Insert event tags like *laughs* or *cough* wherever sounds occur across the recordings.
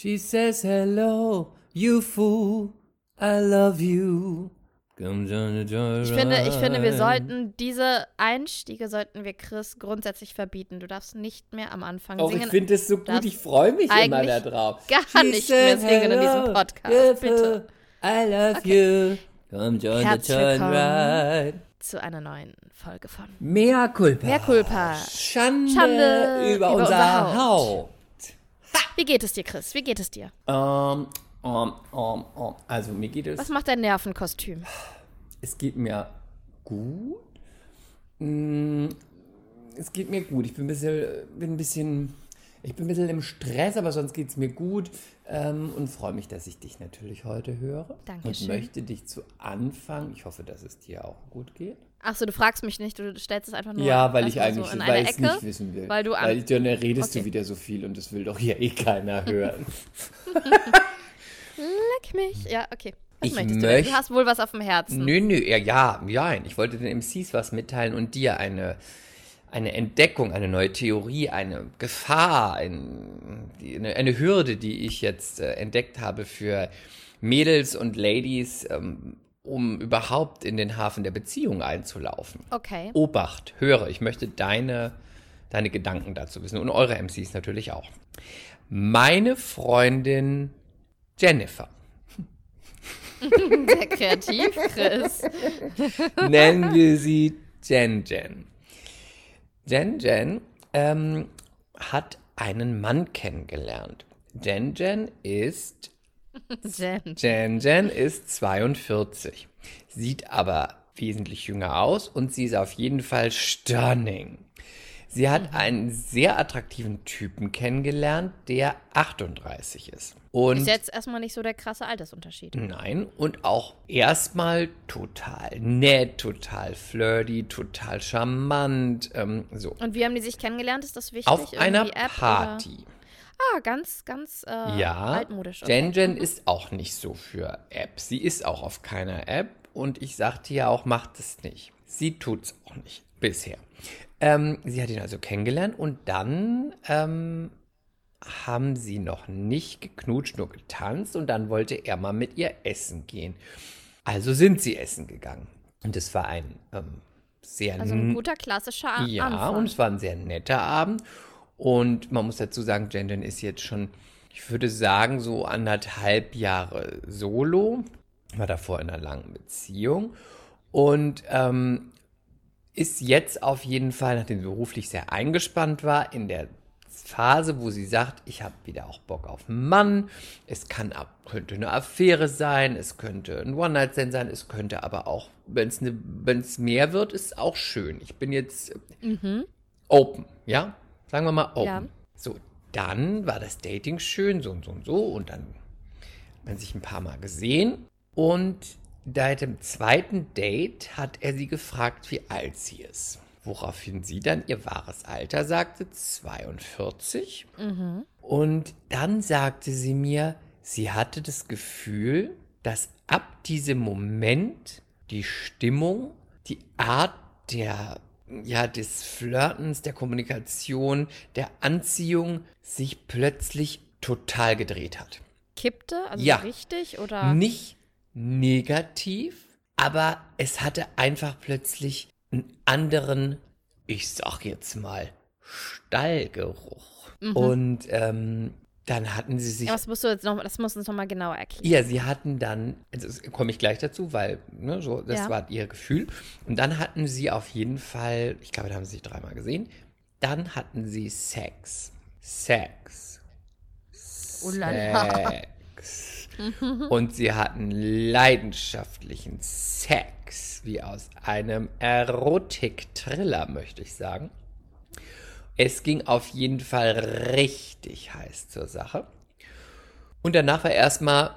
She says hello, you fool, I love you. Ich finde, ich finde, wir sollten diese Einstiege sollten wir Chris grundsätzlich verbieten. Du darfst nicht mehr am Anfang Oh, singen. ich finde es so gut, ich freue mich immer eigentlich darauf. *laughs* gar nicht mehr singen in diesem Podcast, bitte. I love you. Come join Herzlich the joyride. zu einer neuen Folge von Mea culpa. Mea culpa. Schande, Schande über, über unser, unser Haupt. Wie geht es dir, Chris? Wie geht es dir? Ähm, ähm, ähm, ähm. Also mir geht es, Was macht dein Nervenkostüm? es geht mir gut. Mm, Es geht mir gut. Ich bin ein bisschen, bin ein bisschen, ich bin ein bisschen im Stress, aber sonst geht es mir gut. Ähm, und freue mich, dass ich dich natürlich heute höre. Dankeschön. Und möchte dich zu Anfang, ich hoffe, dass es dir auch gut geht. Achso, du fragst mich nicht, du stellst es einfach nur ja, weil ich eigentlich so in weil Ecke, nicht wissen will. weil du weil dann redest Okay. du wieder so viel und das will doch hier eh keiner *laughs* hören. Leck mich. Ja, okay. Was Ich möchtest du möcht- Du hast wohl was auf dem Herzen. Nö, nö, ja, ja, ja. Ich wollte den MCs was mitteilen und dir eine, eine Entdeckung, eine neue Theorie, eine Gefahr, ein, eine, eine Hürde, die ich jetzt äh, entdeckt habe für Mädels und Ladies, ähm, um überhaupt in den Hafen der Beziehung einzulaufen. Okay. Obacht, höre, ich möchte deine, deine Gedanken dazu wissen und eure MCs natürlich auch. Meine Freundin Jennifer. *laughs* Sehr kreativ, Chris. *laughs* nennen wir sie Jen Jen. Jen Jen ähm, hat einen Mann kennengelernt. Jen Jen ist Jen. Jen Jen ist 42, sieht aber wesentlich jünger aus und sie ist auf jeden Fall stunning. Sie hat einen sehr attraktiven Typen kennengelernt, der 38 ist. Und Ist jetzt erstmal nicht so der krasse Altersunterschied. Nein, und auch erstmal total nett, total flirty, total charmant. Ähm, so. Und wie haben die sich kennengelernt? Ist das wichtig? Auf einer Irgendwie App Party. Oder? Ah, ganz, ganz äh, Ja, altmodisch. Okay. Jen Jen ist auch nicht so für Apps. Sie ist auch auf keiner App und ich sagte ja auch, macht es nicht. Sie tut's auch nicht bisher. Ähm, sie hat ihn also kennengelernt und dann ähm, haben sie noch nicht geknutscht, nur getanzt und dann wollte er mal mit ihr essen gehen. Also sind sie essen gegangen. Und es war ein ähm, sehr Also ein guter klassischer A ja, Anfang. und es war ein sehr netter Abend. Und man muss dazu sagen, Jen ist jetzt schon, ich würde sagen, so anderthalb Jahre solo. War davor in einer langen Beziehung. Und ähm, ist jetzt auf jeden Fall, nachdem sie beruflich sehr eingespannt war, in der Phase, wo sie sagt, ich habe wieder auch Bock auf einen Mann. Es kann ab, könnte eine Affäre sein, es könnte ein One-Night-Stand sein, es könnte aber auch, wenn es ne, mehr wird, ist auch schön. Ich bin jetzt open, ja? Sagen wir mal open. Ja. So, dann war das Dating schön, so und so und so. Und dann hat man sich ein paar Mal gesehen. Und seit dem zweiten Date hat er sie gefragt, wie alt sie ist. Woraufhin sie dann ihr wahres Alter sagte, 42. Und dann sagte sie mir, sie hatte das Gefühl, dass ab diesem Moment die Stimmung, die Art der, ja, des Flirtens, der Kommunikation, der Anziehung sich plötzlich total gedreht hat. Kippte? Also Ja. richtig? Oder? Nicht negativ, aber es hatte einfach plötzlich einen anderen, ich sag jetzt mal, Stallgeruch. Und ähm, dann hatten sie sich Ja, was musst du jetzt noch, das musst du uns nochmal genauer erklären. ja, sie hatten dann, also das komme ich gleich dazu, weil, ne, so, das Ja. war ihr Gefühl. Und dann hatten sie auf jeden Fall, ich glaube, da haben sie sich dreimal gesehen, dann hatten sie Sex. Sex. Oh la la. Sex. *laughs* Und sie hatten leidenschaftlichen Sex, wie aus einem Erotik-Thriller, möchte ich sagen. Es ging auf jeden Fall richtig heiß zur Sache. Und danach war erstmal.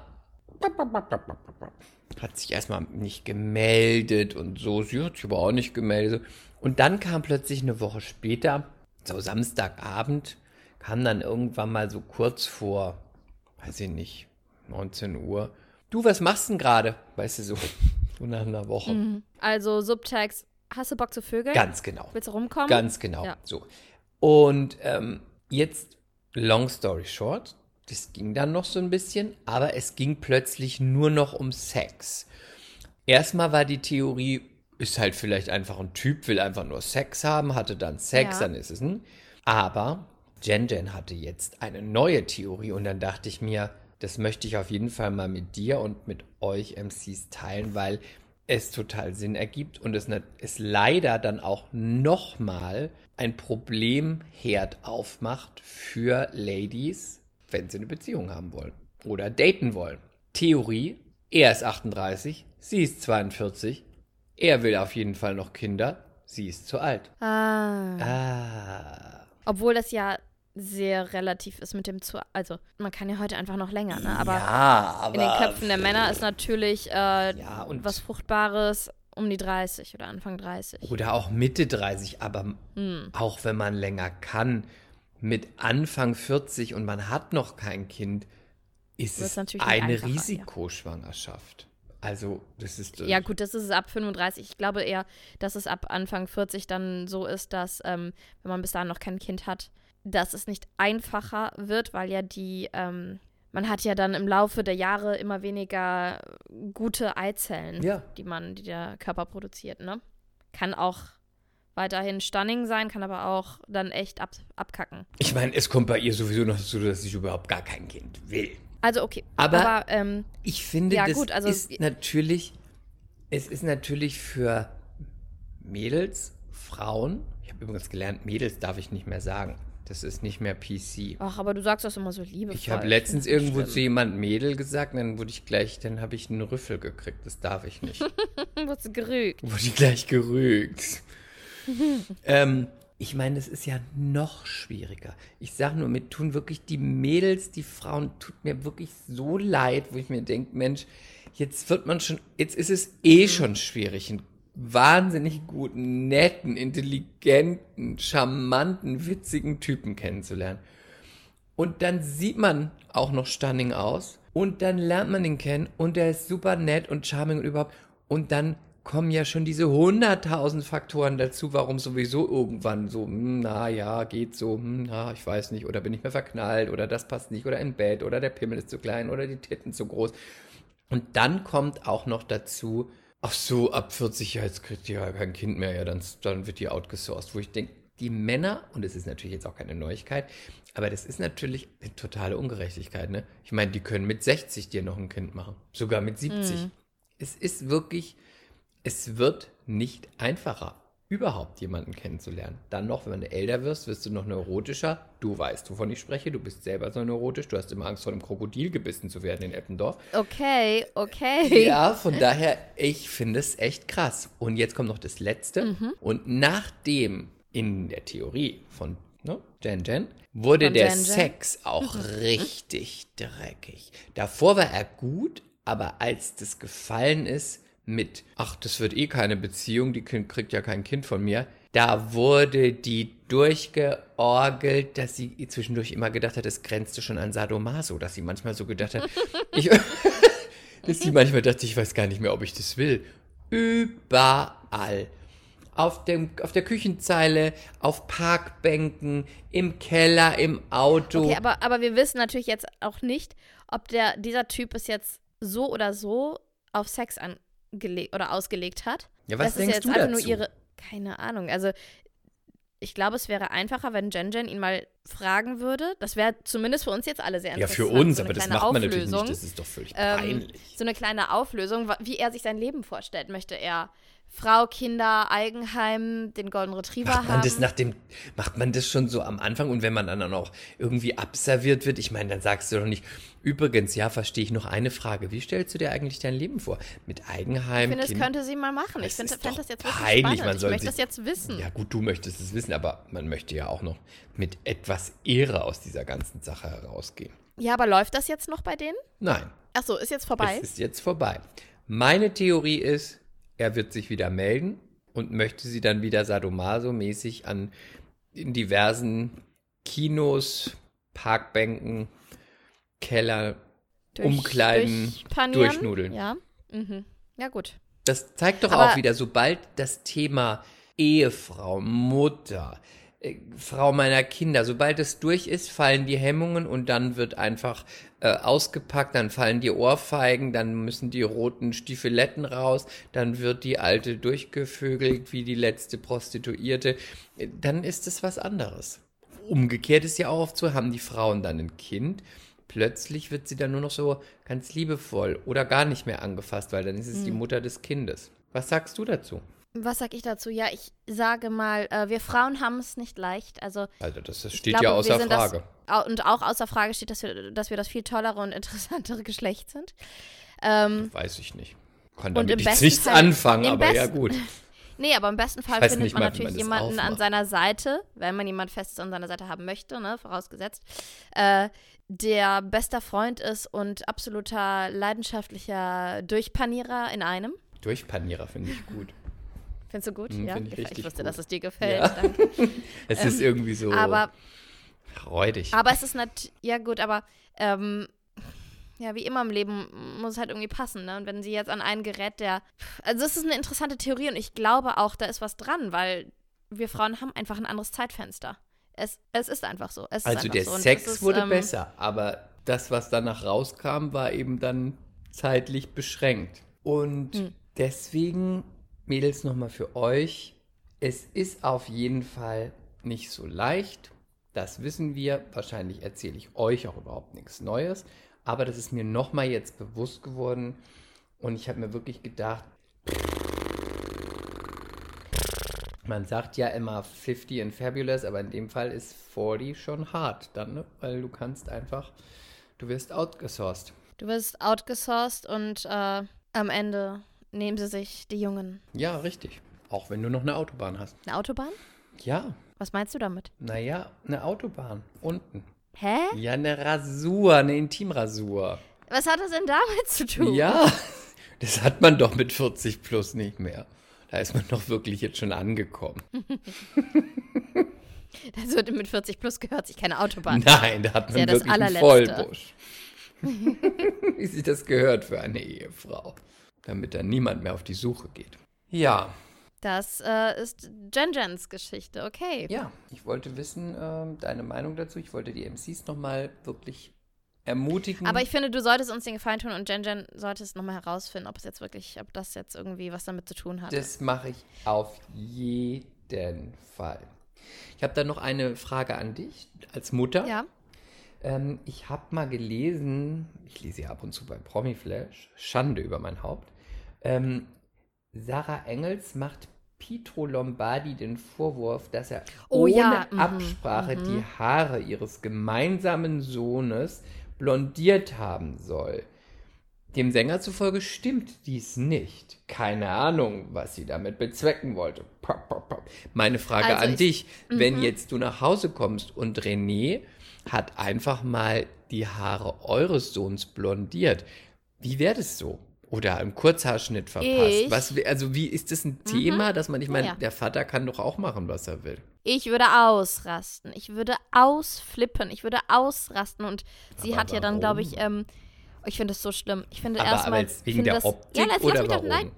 Hat sich erstmal nicht gemeldet und so. Sie hat sich aber auch nicht gemeldet. Und dann kam plötzlich eine Woche später, so Samstagabend, kam dann irgendwann mal so kurz vor, weiß ich nicht, 19 Uhr. Du, was machst denn gerade? Weißt du, so, *laughs* so nach einer Woche. Also Subtext, hast du Bock zu vögeln? Ganz genau. Willst du rumkommen? Ganz genau. Ja. So. Und ähm, jetzt, long story short, Das ging dann noch so ein bisschen, aber es ging plötzlich nur noch um Sex. Erstmal war die Theorie, ist halt vielleicht einfach ein Typ, will einfach nur Sex haben, hatte dann Sex, Ja. dann ist es ein. Aber Jen Jen hatte jetzt eine neue Theorie und dann dachte ich mir, das möchte ich auf jeden Fall mal mit dir und mit euch MCs teilen, weil es total Sinn ergibt und es, es leider dann auch nochmal ein Problemherd aufmacht für Ladies, wenn sie eine Beziehung haben wollen oder daten wollen. Theorie, er ist 38, sie ist 42, er will auf jeden Fall noch Kinder, sie ist zu alt. Ah. Ah. Obwohl das ja sehr relativ ist mit dem zu. Also, man kann ja heute einfach noch länger, ne? Aber ja, aber in den Köpfen der Männer ist natürlich äh, Ja, was Fruchtbares um die 30 oder Anfang 30. Oder auch Mitte 30, aber Hm. auch wenn man länger kann, mit Anfang 40 und man hat noch kein Kind, ist Wird's es eine einfacher, ja. Risikoschwangerschaft. Also, das ist. Ja, gut, das ist es ab 35. Ich glaube eher, dass es ab Anfang 40 dann so ist, dass, ähm, wenn man bis dahin noch kein Kind hat, dass es nicht einfacher wird, weil ja die, ähm, man hat ja dann im Laufe der Jahre immer weniger gute Eizellen, Ja. die man, die der Körper produziert, ne? Kann auch weiterhin stunning sein, kann aber auch dann echt ab, abkacken. Ich meine, es kommt bei ihr sowieso noch dazu, dass ich überhaupt gar kein Kind will. Also okay, Aber- aber ähm, Ich finde, Ja, das gut, also- ist natürlich, es ist natürlich für Mädels, Frauen, ich habe übrigens gelernt, Mädels darf ich nicht mehr sagen. Das ist nicht mehr PC. ach, aber du sagst das immer so liebevoll. Ich habe letztens das irgendwo schlimm. zu jemand Mädel gesagt, und dann wurde ich gleich, dann habe ich einen Rüffel gekriegt. Das darf ich nicht. *laughs* Wurdest du gerügt. wurde ich gleich gerügt. *laughs* ähm, ich meine, es ist ja noch schwieriger. Ich sage nur, mir tun wirklich die Mädels, die Frauen, tut mir wirklich so leid, wo ich mir denke, Mensch, jetzt wird man schon, jetzt ist es eh schon schwierig, einen wahnsinnig guten, netten, intelligenten, charmanten, witzigen Typen kennenzulernen. Und dann sieht man auch noch stunning aus. Und dann lernt man ihn kennen und der ist super nett und charming und überhaupt. Und dann kommen ja schon diese hunderttausend Faktoren dazu, warum sowieso irgendwann so, hm, na ja, geht so, hm, na, ich weiß nicht, oder bin ich mehr verknallt, oder das passt nicht, oder im Bett, oder der Pimmel ist zu klein, oder die Titten zu groß. Und dann kommt auch noch dazu, ach so, ab 40 Jahren, kriegt ihr ja kein Kind mehr, ja, dann, dann wird die outgesourced, wo ich denke, die Männer, und es ist natürlich jetzt auch keine Neuigkeit, aber das ist natürlich eine totale Ungerechtigkeit, ne? Ich meine, die können mit 60 dir noch ein Kind machen, sogar mit 70. Es ist wirklich, es wird nicht einfacher, überhaupt jemanden kennenzulernen. Dann noch, wenn du älter wirst, wirst du noch neurotischer. Du weißt, wovon ich spreche. Du bist selber so neurotisch. Du hast immer Angst vor einem Krokodil gebissen zu werden in Eppendorf. Okay, okay. Ja, von daher, ich finde es echt krass. Und jetzt kommt noch das Letzte. Mhm. Und nachdem in der Theorie von ne, Jen Jen wurde Von der Jen Jen. Sex auch richtig dreckig. Davor war er gut, aber als das gefallen ist mit, ach, das wird eh keine Beziehung, die kriegt ja kein Kind von mir, da wurde die durchgeorgelt, dass sie zwischendurch immer gedacht hat, es grenzte schon an Sadomaso, dass sie manchmal so gedacht hat, *laughs* ich, *laughs* dass sie manchmal dachte, ich weiß gar nicht mehr, ob ich das will. Überall. Auf, dem, auf der Küchenzeile, auf Parkbänken, im Keller, im Auto. Okay, aber, aber wir wissen natürlich jetzt auch nicht, ob der, dieser Typ es jetzt so oder so auf Sex angelegt oder ausgelegt hat. ja, was das denkst ist ja du jetzt einfach dazu? nur ihre. Keine Ahnung. Also, ich glaube, es wäre einfacher, wenn Jen Jen ihn mal fragen würde. Das wäre zumindest für uns jetzt alle sehr ja, interessant. für uns, so eine aber das kleine macht man natürlich Auflösung. nicht. Das ist doch völlig Ähm, peinlich. so eine kleine Auflösung, wie er sich sein Leben vorstellt. Möchte er Frau, Kinder, Eigenheim, den Golden Retriever Macht man haben? das nach dem, macht man das schon so am Anfang und wenn man dann auch irgendwie abserviert wird, ich meine, dann sagst du doch nicht, übrigens, ja, verstehe ich noch eine Frage, wie stellst du dir eigentlich dein Leben vor? Mit Eigenheim, ich finde, das könnte sie mal machen. Ich finde doch das jetzt wirklich peinlich, spannend. man ich soll möchte sich- das jetzt wissen. Ja gut, du möchtest es wissen, aber man möchte ja auch noch mit etwas Ehre aus dieser ganzen Sache herausgehen. Ja, aber läuft das jetzt noch bei denen? Nein, Ach so, ist jetzt vorbei? es ist jetzt vorbei. Meine Theorie ist, er wird sich wieder melden und möchte sie dann wieder sadomaso-mäßig an in diversen Kinos, Parkbänken, Keller, Durch- Umkleiden, durchpanieren? durchnudeln. Ja. Mhm. Ja, gut. Das zeigt doch Aber- auch wieder, sobald das Thema Ehefrau, Mutter, Frau meiner Kinder. Sobald es durch ist, fallen die Hemmungen und dann wird einfach äh, ausgepackt, dann fallen die Ohrfeigen, dann müssen die roten Stiefeletten raus, dann wird die alte durchgevögelt wie die letzte Prostituierte. Äh, Dann ist es was anderes. Umgekehrt ist ja auch oft so, haben die Frauen dann ein Kind, plötzlich wird sie dann nur noch so ganz liebevoll oder gar nicht mehr angefasst, weil dann ist es die Mutter des Kindes. Was sagst du dazu? Was sag ich dazu? Ja, ich sage mal, äh, wir Frauen haben es nicht leicht. Also Also das, steht glaube, ja außer Frage. Das, und auch außer Frage steht, dass wir, dass wir das viel tollere und *laughs* interessantere Geschlecht sind. Ähm, Weiß ich nicht. Kann damit jetzt nichts Fall- anfangen, aber ja besten- gut. *laughs* nee, aber im besten Fall findet nicht man man natürlich das jemanden an aufmacht. seiner Seite, wenn man jemand Festes an seiner Seite haben möchte, ne, vorausgesetzt, äh, der bester Freund ist und absoluter leidenschaftlicher Durchpanierer in einem. Durchpanierer finde ich gut. Findest du gut? Mm, ja, ich ich wusste, gut. dass es dir gefällt. Ja. *laughs* Danke. Es ist irgendwie so Ähm, Aber freudig. Aber es ist nicht, ja gut, aber ähm, ja, wie immer im Leben muss es halt irgendwie passen, ne? Und wenn sie jetzt an einen gerät, der, also das ist eine interessante Theorie und ich glaube auch, da ist was dran, weil wir Frauen haben einfach ein anderes Zeitfenster. Es, es ist einfach so. Es Also der so. Sex es ist, wurde ähm, besser, aber das, was danach rauskam, war eben dann zeitlich beschränkt. Und Hm. deswegen, Mädels, nochmal für euch, es ist auf jeden Fall nicht so leicht. Das wissen wir. Wahrscheinlich erzähle ich euch auch überhaupt nichts Neues. Aber das ist mir nochmal jetzt bewusst geworden. Und ich habe mir wirklich gedacht, man sagt ja immer 50 and fabulous, aber in dem Fall ist 40 schon hart dann, ne? Weil du kannst einfach, du wirst outgesourced. Du wirst outgesourced und äh, am Ende nehmen sie sich die Jungen. Ja, richtig. Auch wenn du noch eine Autobahn hast. Eine Autobahn? Ja, Was meinst du damit? naja, eine Autobahn. Unten. Hä? Ja, eine Rasur, eine Intimrasur. Was hat das denn damit zu tun? Ja, *laughs* das hat man doch mit 40 plus nicht mehr. Da ist man doch wirklich jetzt schon angekommen. *laughs* Das wird mit 40 plus gehört sich keine Autobahn. Nein, da hat man ja das wirklich einen. Vollbusch. *laughs* Wie sich das gehört für eine Ehefrau. Damit dann niemand mehr auf die Suche geht. Ja, Das äh, ist Jen Jens Geschichte, okay. ja. Ich wollte wissen, ähm, deine Meinung dazu. Ich wollte die MCs nochmal wirklich ermutigen. Aber ich finde, du solltest uns den Gefallen tun und Jen Jen solltest nochmal herausfinden, ob es jetzt wirklich, ob das jetzt irgendwie was damit zu tun hat. Das mache ich auf jeden Fall. Ich habe da noch eine Frage an dich als Mutter. ja. Ähm, ich habe mal gelesen, ich lese ja ab und zu bei Promiflash, Schande über mein Haupt. Ähm, Sarah Engels macht Pietro Lombardi den Vorwurf, dass er Oh ohne ja, mhm, Absprache die Haare ihres gemeinsamen Sohnes blondiert haben soll. Dem Sänger zufolge stimmt dies nicht. Keine Ahnung, was sie damit bezwecken wollte. Pop, pop, pop. Meine Frage Also an ich- dich, wenn jetzt du nach Hause kommst und René hat einfach mal die Haare eures Sohns blondiert, wie wäre das so? Oder im Kurzhaarschnitt verpasst? Ich- Was, also wie ist das ein Thema, dass man, ich meine, Ja. der Vater kann doch auch machen, was er will. Ich würde ausrasten. Ich würde ausflippen. Ich würde ausrasten. Und sie Aber hat ja dann, glaube ich, warum? ähm, ich finde es so schlimm. Ich finde Aber- aber erstmal. jetzt wegen der das, Optik ja, oder lass mich doch, warum? nein,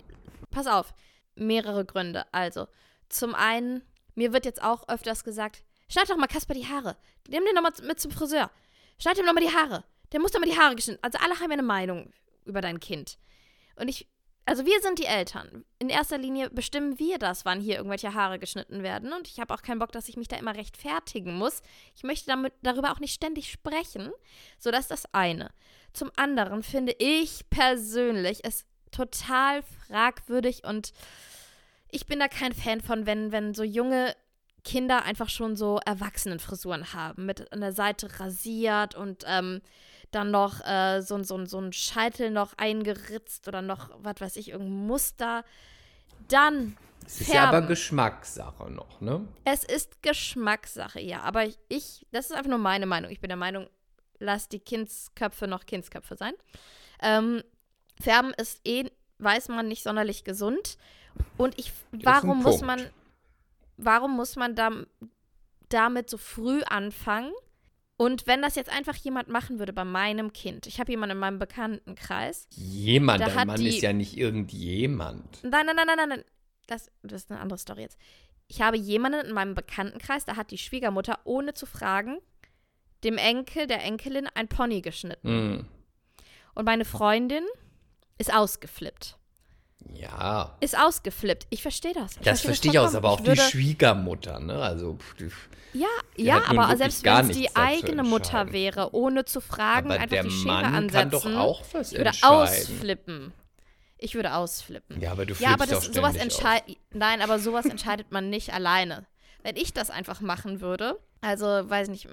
pass auf. Mehrere Gründe. Also, zum einen, mir wird jetzt auch öfters gesagt, schneid doch mal Kasper die Haare. Nimm den doch mal mit zum Friseur. Schneid ihm doch mal die Haare. Der muss doch mal die Haare geschnitten. Also alle haben ja eine Meinung über dein Kind. Und ich, also wir sind die Eltern. In erster Linie bestimmen wir das, wann hier irgendwelche Haare geschnitten werden. Und ich habe auch keinen Bock, dass ich mich da immer rechtfertigen muss. Ich möchte damit, darüber auch nicht ständig sprechen. So, das ist das eine. Zum anderen finde ich persönlich es total fragwürdig und ich bin da kein Fan von, wenn, wenn so junge Kinder einfach schon so Erwachsenenfrisuren haben, mit an der Seite rasiert und ähm, dann noch äh, so, so, so ein Scheitel noch eingeritzt oder noch, was weiß ich, irgendein Muster. Dann Es ist ja aber. Geschmackssache noch, ne? es ist Geschmackssache, ja. Aber ich, ich, das ist einfach nur meine Meinung. Ich bin der Meinung, lass die Kindsköpfe noch Kindsköpfe sein. Ähm, Färben ist eh, weiß man, nicht sonderlich gesund. Und ich, warum muss Punkt. man, warum muss man dam, damit so früh anfangen? Und wenn das jetzt einfach jemand machen würde bei meinem Kind, ich habe jemanden in meinem Bekanntenkreis, Jemand, dein Mann die- ist ja nicht irgendjemand. Nein, nein, nein, nein, nein, nein. Das, das ist eine andere Story jetzt. ich habe jemanden in meinem Bekanntenkreis, da hat die Schwiegermutter, ohne zu fragen, dem Enkel, der Enkelin ein Pony geschnitten. Hm. Und meine Freundin ist ausgeflippt. Ja. Ist ausgeflippt. Ich verstehe das. das verstehe ich aus, aber auch Ich die Schwiegermutter, ne? Also, die- Ja, Die ja, aber selbst wenn es die eigene Mutter wäre, ohne zu fragen, aber einfach die Schere Mann ansetzen. kann doch auch was ich würde ausflippen. Ich würde ausflippen. Ja, aber du Ja, aber flippst das, sowas entscheidet. Nein, aber sowas entscheidet man nicht alleine. Wenn ich das einfach machen würde, also weiß nicht,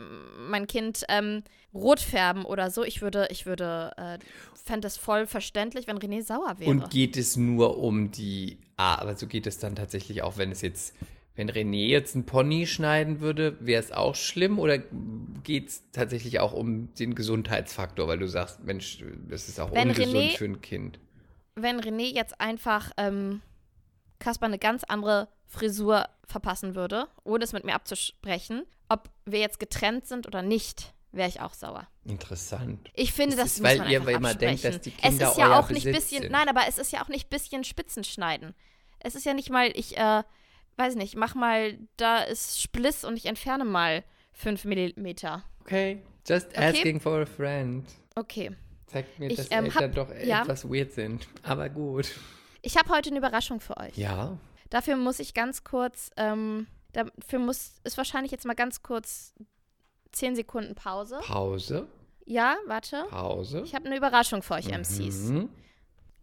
mein Kind ähm, rot färben oder so, ich würde, ich würde, äh, fände es voll verständlich, wenn René sauer wäre. Und geht es nur um die. Ah, aber so geht es dann tatsächlich auch, wenn es jetzt. Wenn René jetzt einen Pony schneiden würde, wäre es auch schlimm oder geht es tatsächlich auch um den Gesundheitsfaktor, weil du sagst, Mensch, das ist auch Wenn ungesund René- für ein Kind. wenn René jetzt einfach ähm, Kasper eine ganz andere Frisur verpassen würde, ohne es mit mir abzusprechen, ob wir jetzt getrennt sind oder nicht, wäre ich auch sauer. Interessant. Ich finde, Das das, ist, muss weil ihr immer denkt, dass die Kinder Es ist ja auch nicht Besitz bisschen, sind. nein, aber es ist ja auch nicht bisschen Spitzen schneiden. Es ist ja nicht mal, ich, äh, weiß nicht, mach mal, da ist Spliss und ich entferne mal fünf Millimeter. Okay, just Okay. asking for a friend. Okay. Zeigt mir, Ich, dass ähm, Eltern hab- doch ja. etwas weird sind. Aber gut. Ich habe heute eine Überraschung für euch. Ja. Dafür muss ich ganz kurz, ähm, dafür muss, ist wahrscheinlich jetzt mal ganz kurz zehn Sekunden Pause. Pause. Ja, warte. Pause. Ich habe eine Überraschung für euch, MCs. Mhm.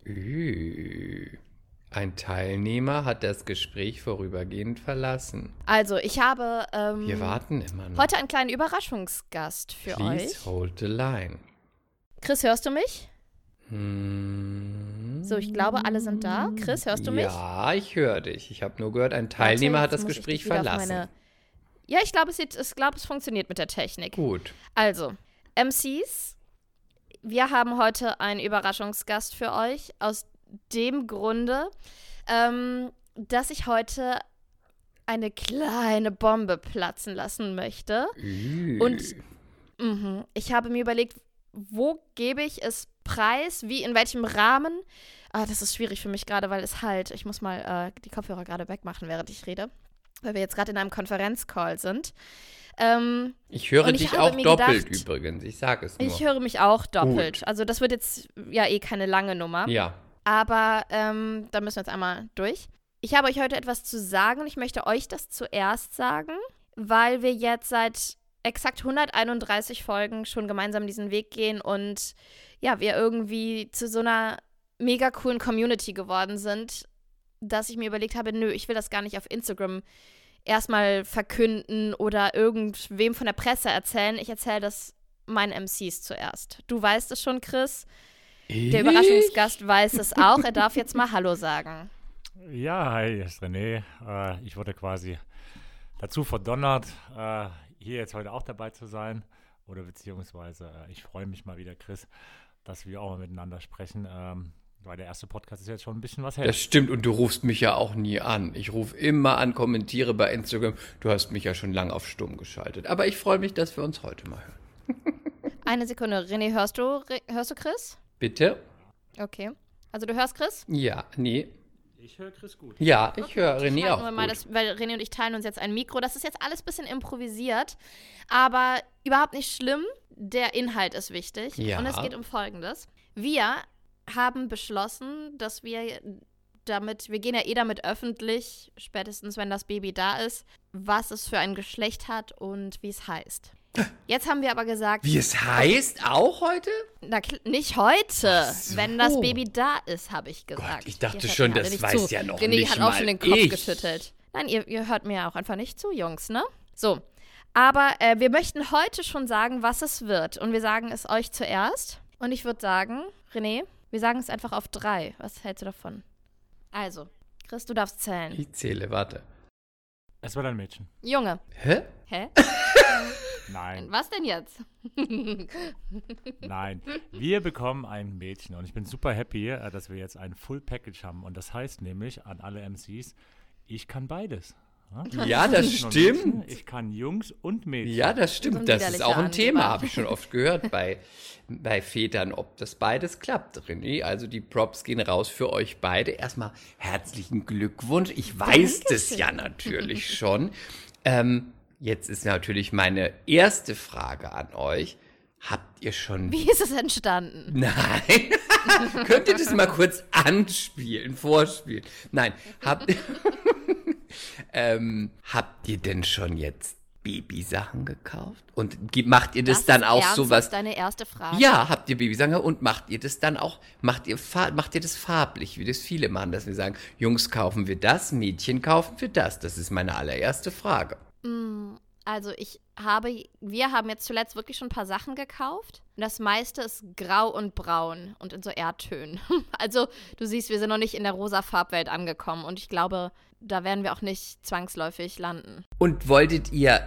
Ü. Ein Teilnehmer hat das Gespräch vorübergehend verlassen. Also, ich habe ähm, Wir warten immer noch. heute einen kleinen Überraschungsgast für Please euch. hold the line. Chris, hörst du mich? Hm. So, ich glaube, alle sind da. Chris, hörst du mich? Ja, ich höre dich. Ich habe nur gehört, ein Teilnehmer Warte, hat das Gespräch verlassen. Ja, ich glaube, es, ich glaube, es funktioniert mit der Technik. Gut. Also, MCs, wir haben heute einen Überraschungsgast für euch. Aus dem Grunde, ähm, dass ich heute eine kleine Bombe platzen lassen möchte. Und mhm, ich habe mir überlegt, wo gebe ich es preis, wie, in welchem Rahmen. Ah, das ist schwierig für mich gerade, weil es halt, ich muss mal äh, die Kopfhörer gerade wegmachen, während ich rede, weil wir jetzt gerade in einem Konferenzcall sind. Ähm, ich höre ich dich habe auch doppelt gedacht- übrigens. Ich sage es nur. ich höre mich auch doppelt. Gut. Also das wird jetzt ja eh keine lange Nummer. ja. Aber ähm, da müssen wir jetzt einmal durch. Ich habe euch heute etwas zu sagen und ich möchte euch das zuerst sagen, weil wir jetzt seit exakt 131 Folgen schon gemeinsam diesen Weg gehen und ja, wir irgendwie zu so einer mega coolen Community geworden sind, dass ich mir überlegt habe, nö, ich will das gar nicht auf Instagram erstmal verkünden oder irgendwem von der Presse erzählen. Ich erzähle das meinen MCs zuerst. Du weißt es schon, Chris. Der Überraschungsgast weiß es auch. Er darf jetzt mal Hallo sagen. Ja, hi, hier ist René. Äh, ich wurde quasi dazu verdonnert, äh, hier jetzt heute auch dabei zu sein. Oder beziehungsweise, äh, ich freue mich mal wieder, Chris, dass wir auch mal miteinander sprechen. Ähm, weil der erste Podcast ist jetzt schon ein bisschen was her. Das stimmt und du rufst mich ja auch nie an. Ich rufe immer an, kommentiere bei Instagram. Du hast mich ja schon lang auf stumm geschaltet. Aber ich freue mich, dass wir uns heute mal hören. *laughs* Eine Sekunde. René, hörst du, hörst du Chris? Bitte? Okay. Also du hörst Chris? Ja, nee. Ich höre Chris gut. Ja, ich höre René auch. wir mal gut. das, weil René und ich teilen uns jetzt ein Mikro. Das ist jetzt alles ein bisschen improvisiert, aber überhaupt nicht schlimm. Der Inhalt ist wichtig. Ja. Und es geht um Folgendes. Wir haben beschlossen, dass wir damit, wir gehen ja eh damit öffentlich, spätestens wenn das Baby da ist, was es für ein Geschlecht hat und wie es heißt. Jetzt haben wir aber gesagt, Wie es heißt, auch heute? na, nicht heute, so. wenn das Baby da ist, habe ich gesagt. ich dachte schon, das weiß zu. ja noch René nicht hat auch schon den Kopf ich. geschüttelt. Nein, ihr, ihr hört mir auch einfach nicht zu, Jungs, ne? So. Aber äh, wir möchten heute schon sagen, was es wird. Und wir sagen es euch zuerst. Und ich würde sagen, René, wir sagen es einfach auf drei. Was hältst du davon? Also, Chris, du darfst zählen. Ich zähle, warte. Es wird ein Mädchen. Junge. Hä? Hä? *laughs* Nein, Was denn jetzt? *laughs* nein. Wir bekommen ein Mädchen und ich bin super happy, äh, dass wir jetzt ein Full Package haben. Und das heißt nämlich an alle MCs, ich kann beides. Ja, das stimmt. Ich kann Jungs und Mädchen. Ja, das stimmt. Das ist auch ein Angeber. Thema, habe ich schon oft gehört bei, bei Vätern, ob das beides klappt, René. Also die Props gehen raus für euch beide. Erstmal herzlichen Glückwunsch. Ich weiß das ja natürlich schon. Ähm, jetzt ist natürlich meine erste Frage an euch. Habt ihr schon Wie ist es entstanden? *laughs* Nein. *laughs* Könnt ihr das mal kurz anspielen, vorspielen? Nein. Habt, *laughs* ähm, habt ihr denn schon jetzt Babysachen gekauft? Und macht ihr das, dann ist auch ernsthaft sowas? deine erste Frage? Ja, habt ihr Babysachen und macht ihr das dann auch, macht ihr, macht ihr das farblich, wie das viele machen, dass wir sagen, Jungs kaufen wir das, Mädchen kaufen wir das? Das ist meine allererste Frage. Also ich habe, wir haben jetzt zuletzt wirklich schon ein paar Sachen gekauft. Und das meiste ist grau und braun und in so Erdtönen. *laughs* Also du siehst, wir sind noch nicht in der rosa Farbwelt angekommen und ich glaube, da werden wir auch nicht zwangsläufig landen. Und wolltet ihr,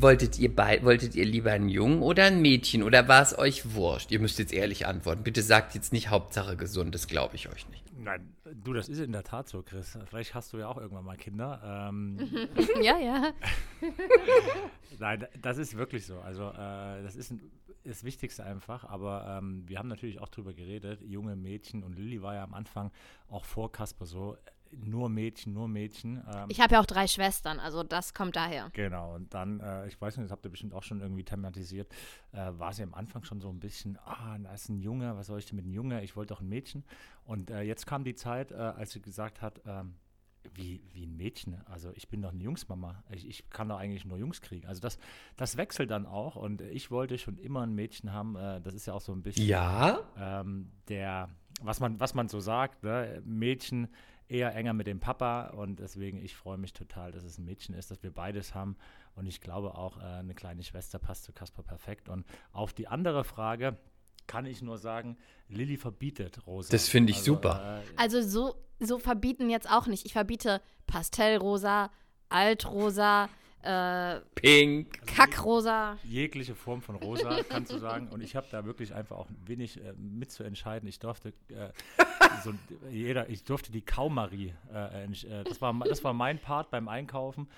wolltet ihr bei, wolltet ihr lieber einen Jungen oder ein Mädchen oder war es euch wurscht? Ihr müsst jetzt ehrlich antworten. Bitte sagt jetzt nicht Hauptsache gesund, das glaube ich euch nicht. Nein, du, das ist in der Tat so, Chris. Vielleicht hast du ja auch irgendwann mal Kinder. Ähm, *laughs* ja, ja. *laughs* Nein, das ist wirklich so. Also äh, das ist ein, das Wichtigste einfach. Aber ähm, wir haben natürlich auch drüber geredet, junge Mädchen. Und Lilly war ja am Anfang auch vor Kasper so, nur Mädchen, nur Mädchen. Ähm, Ich habe ja auch drei Schwestern, also das kommt daher. Genau, und dann, äh, ich weiß nicht, das habt ihr bestimmt auch schon irgendwie thematisiert, äh, war sie am Anfang schon so ein bisschen, ah, da ist ein Junge, was soll ich denn mit einem Junge? Ich wollte doch ein Mädchen. Und äh, jetzt kam die Zeit, äh, als sie gesagt hat, ähm, wie, wie ein Mädchen, also ich bin doch eine Jungsmama, ich, ich kann doch eigentlich nur Jungs kriegen. Also das, das wechselt dann auch und ich wollte schon immer ein Mädchen haben, äh, das ist ja auch so ein bisschen Ja? ähm, der, was man, was man so sagt, ne? Mädchen eher enger mit dem Papa und deswegen, ich freue mich total, dass es ein Mädchen ist, dass wir beides haben und ich glaube auch, äh, eine kleine Schwester passt zu Kasper perfekt und auf die andere Frage kann ich nur sagen, Lilly verbietet Rosa. Das finde ich super. Äh, Also so, so verbieten jetzt auch nicht. Ich verbiete Pastellrosa, Altrosa, äh, Pink. Kackrosa. jegliche Form von Rosa, kannst du sagen. Und ich habe da wirklich einfach auch wenig äh, mitzuentscheiden. Ich durfte äh, so, jeder, ich durfte die Kaumarie, äh, äh, das, war, das war mein Part beim Einkaufen.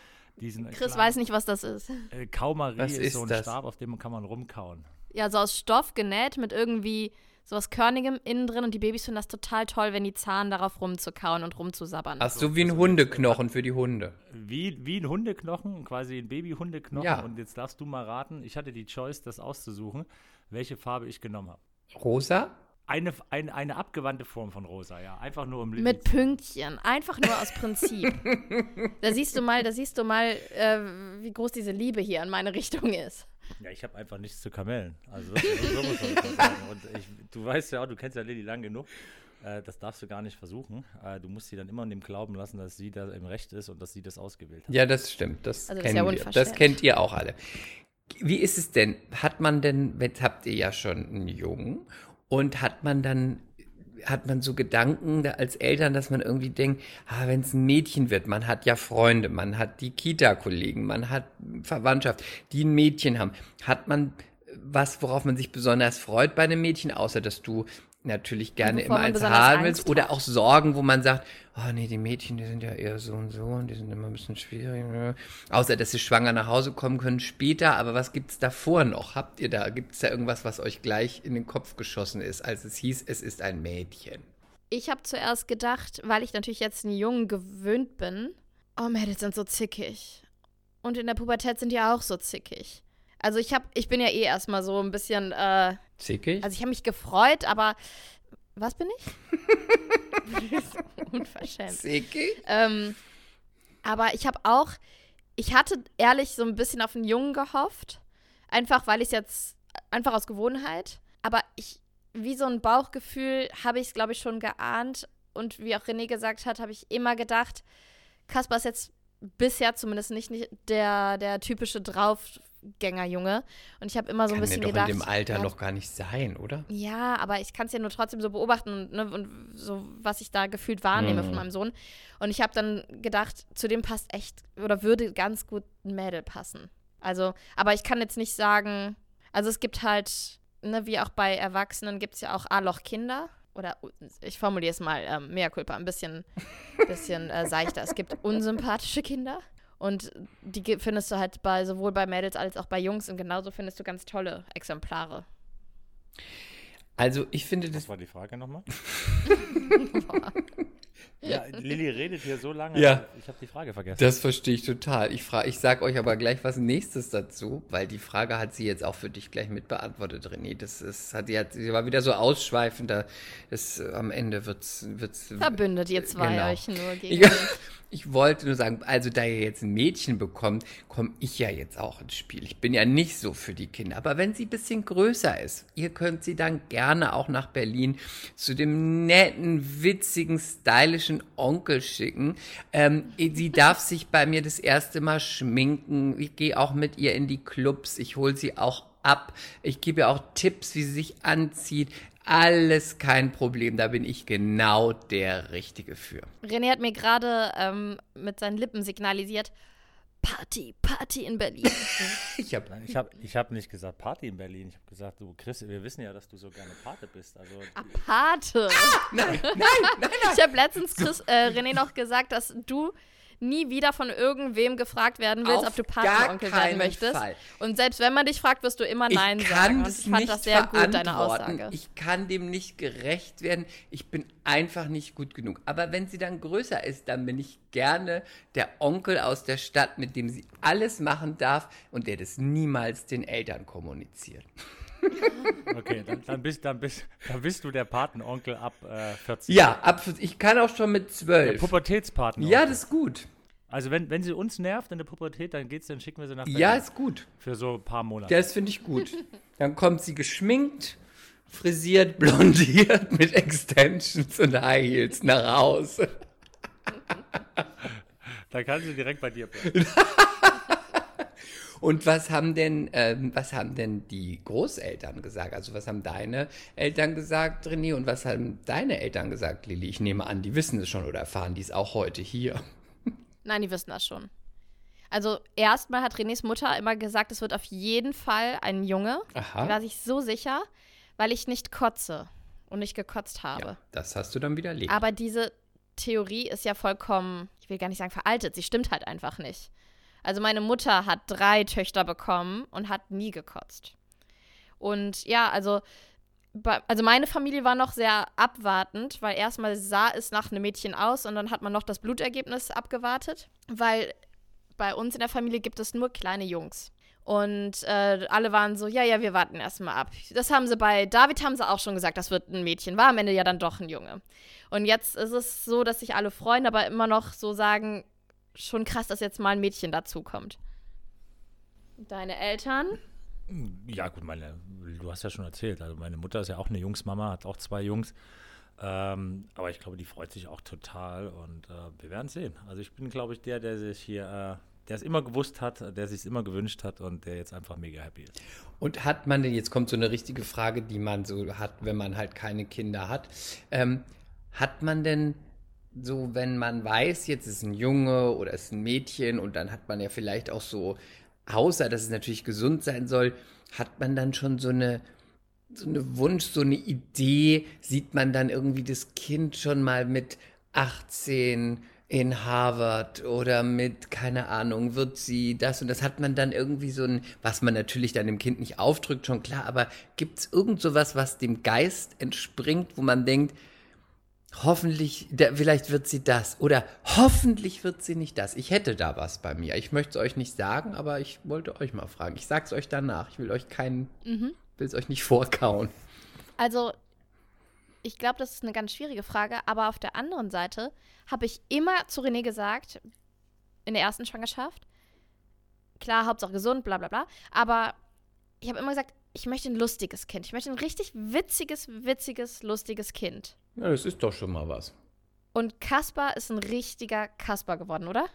Diesen Chris kleinen- weiß nicht, was das ist. Äh, Kaumarie ist, ist so ein das? Stab, auf dem kann man rumkauen. Ja, so aus Stoff genäht mit irgendwie sowas Körnigem innen drin und die Babys finden das total toll, wenn die Zahn darauf rumzukauen und rumzusabbern. Ach, so wie ein Hundeknochen für die Hunde. Wie, wie ein Hundeknochen, quasi ein Babyhundeknochen. Ja. Und jetzt darfst du mal raten, ich hatte die Choice, das auszusuchen, welche Farbe ich genommen habe. Rosa? Eine, eine, eine abgewandte Form von Rosa, ja. Einfach nur um Mit Pünktchen, einfach nur aus Prinzip. *laughs* da siehst du mal, da siehst du mal, äh, wie groß diese Liebe hier in meine Richtung ist. Ja, ich habe einfach nichts zu kamellen. Also so muss man sagen. Und ich, du weißt ja auch, du kennst ja Lilly lang genug. Äh, das darfst du gar nicht versuchen. Äh, du musst sie dann immer in dem Glauben lassen, dass sie da im Recht ist und dass sie das ausgewählt hat. Ja, das stimmt. Das Also das ist kennen ja wir. Das kennt ihr auch alle. Wie ist es denn? Hat man denn, jetzt habt ihr ja schon einen Jungen und hat man dann, hat man so Gedanken da als Eltern, dass man irgendwie denkt, ah, wenn es ein Mädchen wird, man hat ja Freunde, man hat die Kita-Kollegen, man hat Verwandtschaft, die ein Mädchen haben. Hat man was, worauf man sich besonders freut bei einem Mädchen, außer dass du natürlich gerne immer eins haben willst oder auch Sorgen, wo man sagt, oh nee, die Mädchen, die sind ja eher so und so und die sind immer ein bisschen schwierig. ne? Außer, dass sie schwanger nach Hause kommen können später, aber was gibt's davor noch? Habt ihr da, gibt's da irgendwas, was euch gleich in den Kopf geschossen ist, als es hieß, es ist ein Mädchen? Ich habe zuerst gedacht, weil ich natürlich jetzt einen Jungen gewöhnt bin, oh, Mädels sind so zickig. Und in der Pubertät sind die auch so zickig. Also ich hab, ich bin ja eh erstmal so ein bisschen, äh, Zickig? also ich habe mich gefreut, aber was bin ich? *laughs* Unverschämt. Zickig? Ähm, aber ich habe auch, ich hatte ehrlich so ein bisschen auf einen Jungen gehofft. Einfach, weil ich es jetzt, einfach aus Gewohnheit. Aber ich, wie so ein Bauchgefühl, habe ich es, glaube ich, schon geahnt. Und wie auch René gesagt hat, habe ich immer gedacht, Kaspar ist jetzt bisher zumindest nicht, nicht der, der typische Draufgängerjunge. Und ich habe immer so ein Kann bisschen der doch gedacht. in dem Alter ja, noch gar nicht sein, oder? ja, aber ich kann es ja nur trotzdem so beobachten und, ne, und so, was ich da gefühlt wahrnehme Mhm. von meinem Sohn. Und ich habe dann gedacht, zu dem passt echt oder würde ganz gut ein Mädel passen. Also, aber ich kann jetzt nicht sagen, also es gibt halt, ne, wie auch bei Erwachsenen gibt es ja auch A-Loch-Kinder. Oder ich formuliere es mal, ähm, mea culpa, ein bisschen, bisschen äh, seichter. Es gibt unsympathische Kinder Und die findest du halt bei sowohl bei Mädels als auch bei Jungs und genauso findest du ganz tolle Exemplare. Also ich finde das. Was war die Frage nochmal? *laughs* ja, Lilly redet hier so lange. Ja. Ich habe die Frage vergessen. Das verstehe ich total. Ich, frage, ich sage euch aber gleich was nächstes dazu, weil die Frage hat sie jetzt auch für dich gleich mitbeantwortet, René. Das ist, hat, sie, hat, sie war wieder so ausschweifender. Das, am Ende wird es. Verbündet ihr zwei genau. euch nur gegen. *laughs* Ich, wollte nur sagen, also da ihr jetzt ein Mädchen bekommt, komme ich ja jetzt auch ins Spiel. Ich bin ja nicht so für die Kinder. Aber wenn sie ein bisschen größer ist, ihr könnt sie dann gerne auch nach Berlin zu dem netten, witzigen, stylischen Onkel schicken. Ähm, sie *laughs* darf sich bei mir das erste Mal schminken. Ich gehe auch mit ihr in die Clubs. Ich hole sie auch ab. Ich gebe ihr auch Tipps, wie sie sich anzieht. Alles kein Problem, da bin ich genau der Richtige für. René hat mir gerade ähm, mit seinen Lippen signalisiert, Party, Party in Berlin. *laughs* ich habe ich hab, ich hab nicht gesagt Party in Berlin. Ich habe gesagt, du Chris, wir wissen ja, dass du so gerne Pate bist. Also, ah, Pate? Ah, nein, nein, nein, nein. Ich habe letztens Chris, äh, René noch gesagt, dass du nie wieder von irgendwem gefragt werden willst, Auf ob du Patenonkel werden möchtest. Fall. Und selbst wenn man dich fragt, wirst du immer Nein ich sagen. Und ich fand das sehr gut, deine Aussage. Ich kann dem nicht gerecht werden. Ich bin einfach nicht gut genug. Aber wenn sie dann größer ist, dann bin ich gerne der Onkel aus der Stadt, mit dem sie alles machen darf und der das niemals den Eltern kommuniziert. Okay, dann, dann, bist, dann, bist, dann bist du der Patenonkel ab äh, 14. Ja, ab, ich kann auch schon mit 12. Der Pubertätspatenonkel. Ja, das ist gut. Also wenn, wenn sie uns nervt in der Pubertät, dann geht's, dann schicken wir sie nach Berlin. Ja, ist gut. Für so ein paar Monate. Das finde ich gut. Dann kommt sie geschminkt, frisiert, blondiert *laughs* mit Extensions und High Heels nach Hause. da kann sie direkt bei dir bleiben. *laughs* Und was haben denn, ähm, was haben denn die Großeltern gesagt? Also was haben deine Eltern gesagt, René, und was haben deine Eltern gesagt, Lilly? Ich nehme an, die wissen es schon oder erfahren die es auch heute hier. Nein, die wissen das schon. Also erstmal hat Renés Mutter immer gesagt, es wird auf jeden Fall ein Junge. Aha. Die war sich so sicher, weil ich nicht kotze und nicht gekotzt habe. Ja, das hast du dann widerlegt. Aber diese Theorie ist ja vollkommen, ich will gar nicht sagen veraltet, sie stimmt halt einfach nicht. Also meine Mutter hat drei Töchter bekommen und hat nie gekotzt. Und ja, also, also meine Familie war noch sehr abwartend, weil erstmal sah es nach einem Mädchen aus und dann hat man noch das Blutergebnis abgewartet, weil bei uns in der Familie gibt es nur kleine Jungs. Und äh, alle waren so, ja, ja, wir warten erstmal ab. Das haben sie bei David haben sie auch schon gesagt, das wird ein Mädchen. War am Ende ja dann doch ein Junge. Und jetzt ist es so, dass sich alle freuen, aber immer noch so sagen, schon krass, dass jetzt mal ein Mädchen dazukommt. Deine Eltern? Ja, gut, meine, du hast ja schon erzählt. Also meine Mutter ist ja auch eine Jungsmama, hat auch zwei Jungs. Ähm, aber ich glaube, die freut sich auch total und äh, wir werden sehen. Also ich bin, glaube ich, der, der sich hier, äh, der es immer gewusst hat, der sich es immer gewünscht hat und der jetzt einfach mega happy ist. Und hat man denn, jetzt kommt so eine richtige Frage, die man so hat, wenn man halt keine Kinder hat, ähm, hat man denn so, wenn man weiß, jetzt ist ein Junge oder ist ein Mädchen und dann hat man ja vielleicht auch so, außer dass es natürlich gesund sein soll, hat man dann schon so eine, so eine Wunsch, so eine Idee, sieht man dann irgendwie das Kind schon mal mit 18 in Harvard oder mit, keine Ahnung, wird sie das? Und das hat man dann irgendwie so ein, was man natürlich dann dem Kind nicht aufdrückt, schon klar, aber gibt es irgend sowas, was dem Geist entspringt, wo man denkt, hoffentlich, der, vielleicht wird sie das oder hoffentlich wird sie nicht das. Ich hätte da was bei mir. Ich möchte es euch nicht sagen, aber ich wollte euch mal fragen. Ich sag's euch danach. Ich will euch keinen, mhm. will es euch nicht vorkauen. Also, ich glaube, das ist eine ganz schwierige Frage, aber auf der anderen Seite habe ich immer zu René gesagt, in der ersten Schwangerschaft, klar, Hauptsache gesund, bla bla bla, aber ich habe immer gesagt, ich möchte ein lustiges Kind. Ich möchte ein richtig witziges, witziges, lustiges Kind. Ja, das ist doch schon mal was. Und Kaspar ist ein richtiger Kaspar geworden, oder?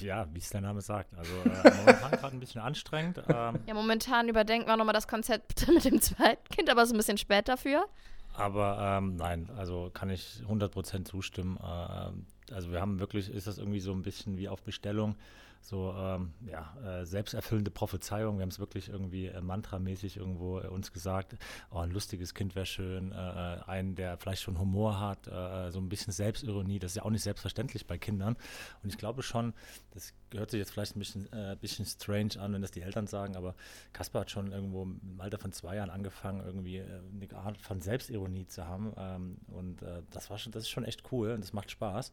Ja, wie es der Name sagt. Also äh, momentan gerade ein bisschen anstrengend. Ähm, ja, momentan überdenken wir nochmal das Konzept *laughs* mit dem zweiten Kind, aber es ist ein bisschen spät dafür. Aber ähm, nein, also kann ich 100% zustimmen. Äh, also wir haben wirklich, ist das irgendwie so ein bisschen wie auf Bestellung so ähm, ja, äh, selbsterfüllende Prophezeiung. Wir haben es wirklich irgendwie äh, mantramäßig irgendwo äh, uns gesagt, oh, ein lustiges Kind wäre schön, äh, äh einen, der vielleicht schon Humor hat, äh, äh, so ein bisschen Selbstironie, das ist ja auch nicht selbstverständlich bei Kindern. Und ich glaube schon, das hört sich jetzt vielleicht ein bisschen, bisschen strange an, wenn das die Eltern sagen, aber Kaspar hat schon irgendwo im Alter von zwei Jahren angefangen, irgendwie eine Art von Selbstironie zu haben. Ähm, und das war schon, das ist schon echt cool und das macht Spaß.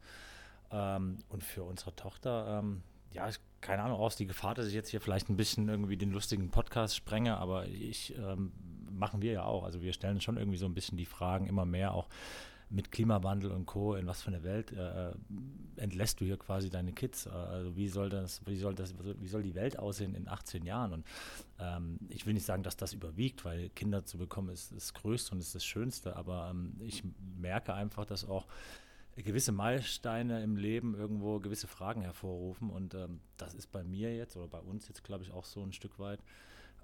Ähm, und für unsere Tochter, ähm, ja, keine Ahnung, aus die Gefahr, dass ich jetzt hier vielleicht ein bisschen irgendwie den lustigen Podcast sprenge, aber ich ähm, machen wir ja auch. Also wir stellen schon irgendwie so ein bisschen die Fragen immer mehr auch mit Klimawandel und Co. in was für eine Welt äh, äh entlässt du hier quasi deine Kids? Äh, also wie soll das, wie soll das, wie soll die Welt aussehen in 18 Jahren? Und ähm, ich will nicht sagen, dass das überwiegt, weil Kinder zu bekommen ist das Größte und ist das Schönste, aber ähm, ich merke einfach, dass auch gewisse Meilensteine im Leben irgendwo gewisse Fragen hervorrufen. Und ähm, das ist bei mir jetzt oder bei uns jetzt, glaube ich, auch so ein Stück weit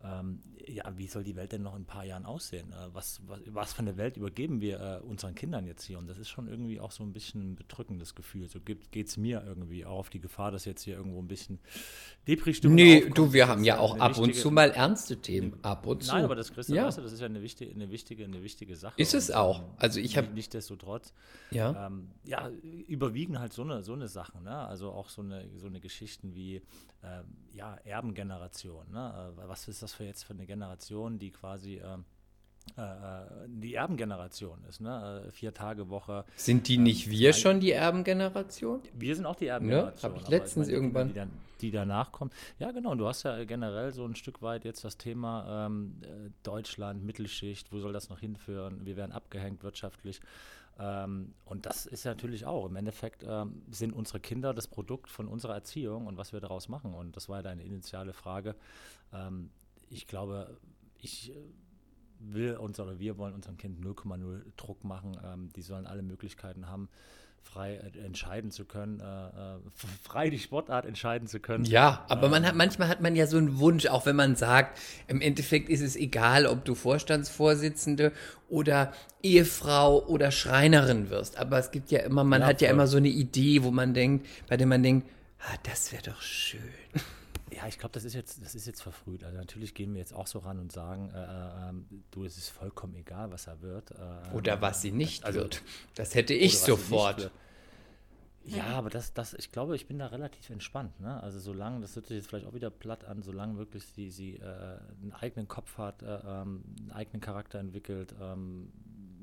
ähm, ja, wie soll die Welt denn noch in ein paar Jahren aussehen? Äh, was, was, was für eine Welt übergeben wir äh, unseren Kindern jetzt hier? Und das ist schon irgendwie auch so ein bisschen ein bedrückendes Gefühl. So geht es mir irgendwie auch auf die Gefahr, dass jetzt hier irgendwo ein bisschen Depri-Stimmung Nee, aufkommt. du, wir haben ja auch ab und zu mal ernste Themen. Ab und zu. Nein, aber das, Christian, ja. weißt du, das ist ja eine wichtige, eine wichtige, eine wichtige Sache. Ist es auch. Also ich habe. Nichtsdestotrotz. Ja. Ähm, ja, überwiegen halt so eine, so eine Sachen. Ne? Also auch so eine, so eine Geschichten wie äh, ja, Erbengeneration. Ne? Äh, was ist das für jetzt für eine Generation, die quasi ähm, äh, äh, die Erbengeneration ist, ne? Äh, vier Tage Woche. Sind die nicht ähm, wir schon die Erbengeneration? Wir sind auch die Erbengeneration. Ne? Habe ich letztens ich meine, irgendwann. Die, dann, die, danach kommen. Ja, genau. Du hast ja generell so ein Stück weit jetzt das Thema ähm, Deutschland, Mittelschicht. Wo soll das noch hinführen? Wir werden abgehängt wirtschaftlich. Ähm, und das ist natürlich auch, im Endeffekt ähm, sind unsere Kinder das Produkt von unserer Erziehung und was wir daraus machen. Und das war ja deine initiale Frage. Ähm, ich glaube, ich äh, will uns oder wir wollen unserem Kind 0,0 Druck machen. Ähm, die sollen alle Möglichkeiten haben, frei entscheiden zu können, äh, äh frei die Sportart entscheiden zu können. Ja, aber man hat, manchmal hat man ja so einen Wunsch, auch wenn man sagt, im Endeffekt ist es egal, ob du Vorstandsvorsitzende oder Ehefrau oder Schreinerin wirst. Aber es gibt ja immer, man ja, hat ja immer so eine Idee, wo man denkt, bei der man denkt, ah, das wäre doch schön. Ja, ich glaube, das ist jetzt, das ist jetzt verfrüht. Also natürlich gehen wir jetzt auch so ran und sagen, äh, äh, ähm, du, es ist vollkommen egal, was er wird. Äh, oder was sie nicht also, wird. Das hätte ich sofort. Ja, aber das, das, ich glaube, ich bin da relativ entspannt. Ne? Also solange, das hört sich jetzt vielleicht auch wieder platt an, solange wirklich sie, sie äh, einen eigenen Kopf hat, äh, ähm, einen eigenen Charakter entwickelt, ähm,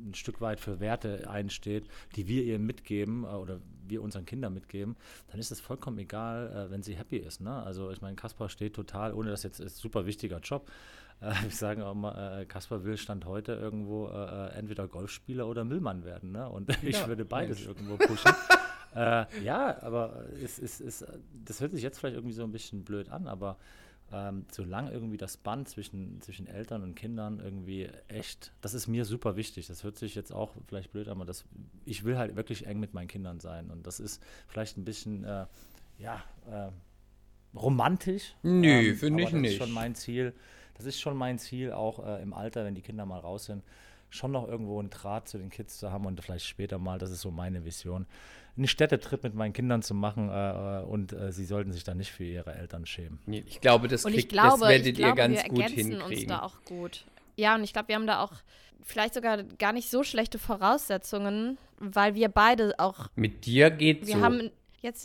ein Stück weit für Werte einsteht, die wir ihr mitgeben äh, oder wir unseren Kindern mitgeben, dann ist es vollkommen egal, äh, wenn sie happy ist. Ne? Also ich meine, Kaspar steht total, ohne das jetzt ist super wichtiger Job. *laughs* Äh, ich sage auch mal, äh, Kaspar will Stand heute irgendwo äh, äh, entweder Golfspieler oder Müllmann werden. Ne? Und *laughs* ich ja, würde beides Mensch. irgendwo pushen. *laughs* ja, aber es, es, es, das hört sich jetzt vielleicht irgendwie so ein bisschen blöd an, aber ähm, solange irgendwie das Band zwischen, zwischen Eltern und Kindern irgendwie echt, das ist mir super wichtig. Das hört sich jetzt auch vielleicht blöd an, aber das, ich will halt wirklich eng mit meinen Kindern sein. Und das ist vielleicht ein bisschen, äh, ja, äh, romantisch. Nö, ähm, finde ich nicht. Das ist schon mein Ziel. Das ist schon mein Ziel, auch äh, im Alter, wenn die Kinder mal raus sind, schon noch irgendwo einen Draht zu den Kids zu haben und vielleicht später mal, das ist so meine Vision, einen Städtetrip mit meinen Kindern zu machen äh, und äh, sie sollten sich dann nicht für ihre Eltern schämen. Ich glaube, das, kriegt, glaube, das werdet ihr ganz gut hinkriegen. uns da auch gut. Ja, und ich glaube, wir haben da auch vielleicht sogar gar nicht so schlechte Voraussetzungen, weil wir beide auch. Mit dir geht's wir so. haben jetzt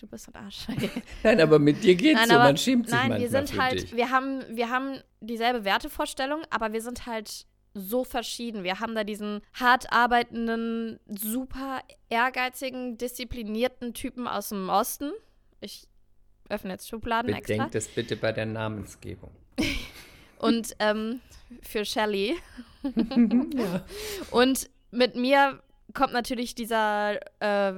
du bist ein Arsch. *laughs* nein, aber mit dir geht's nein, so, man schämt sich Nein, wir sind halt, dich. wir haben, wir haben dieselbe Wertevorstellung, aber wir sind halt so verschieden. Wir haben da diesen hart arbeitenden, super ehrgeizigen, disziplinierten Typen aus dem Osten. Ich öffne jetzt Schubladen Bedenkt extra. das bitte bei der Namensgebung. *laughs* Und ähm, für Shelly. *laughs* ja. Und mit mir kommt natürlich dieser äh,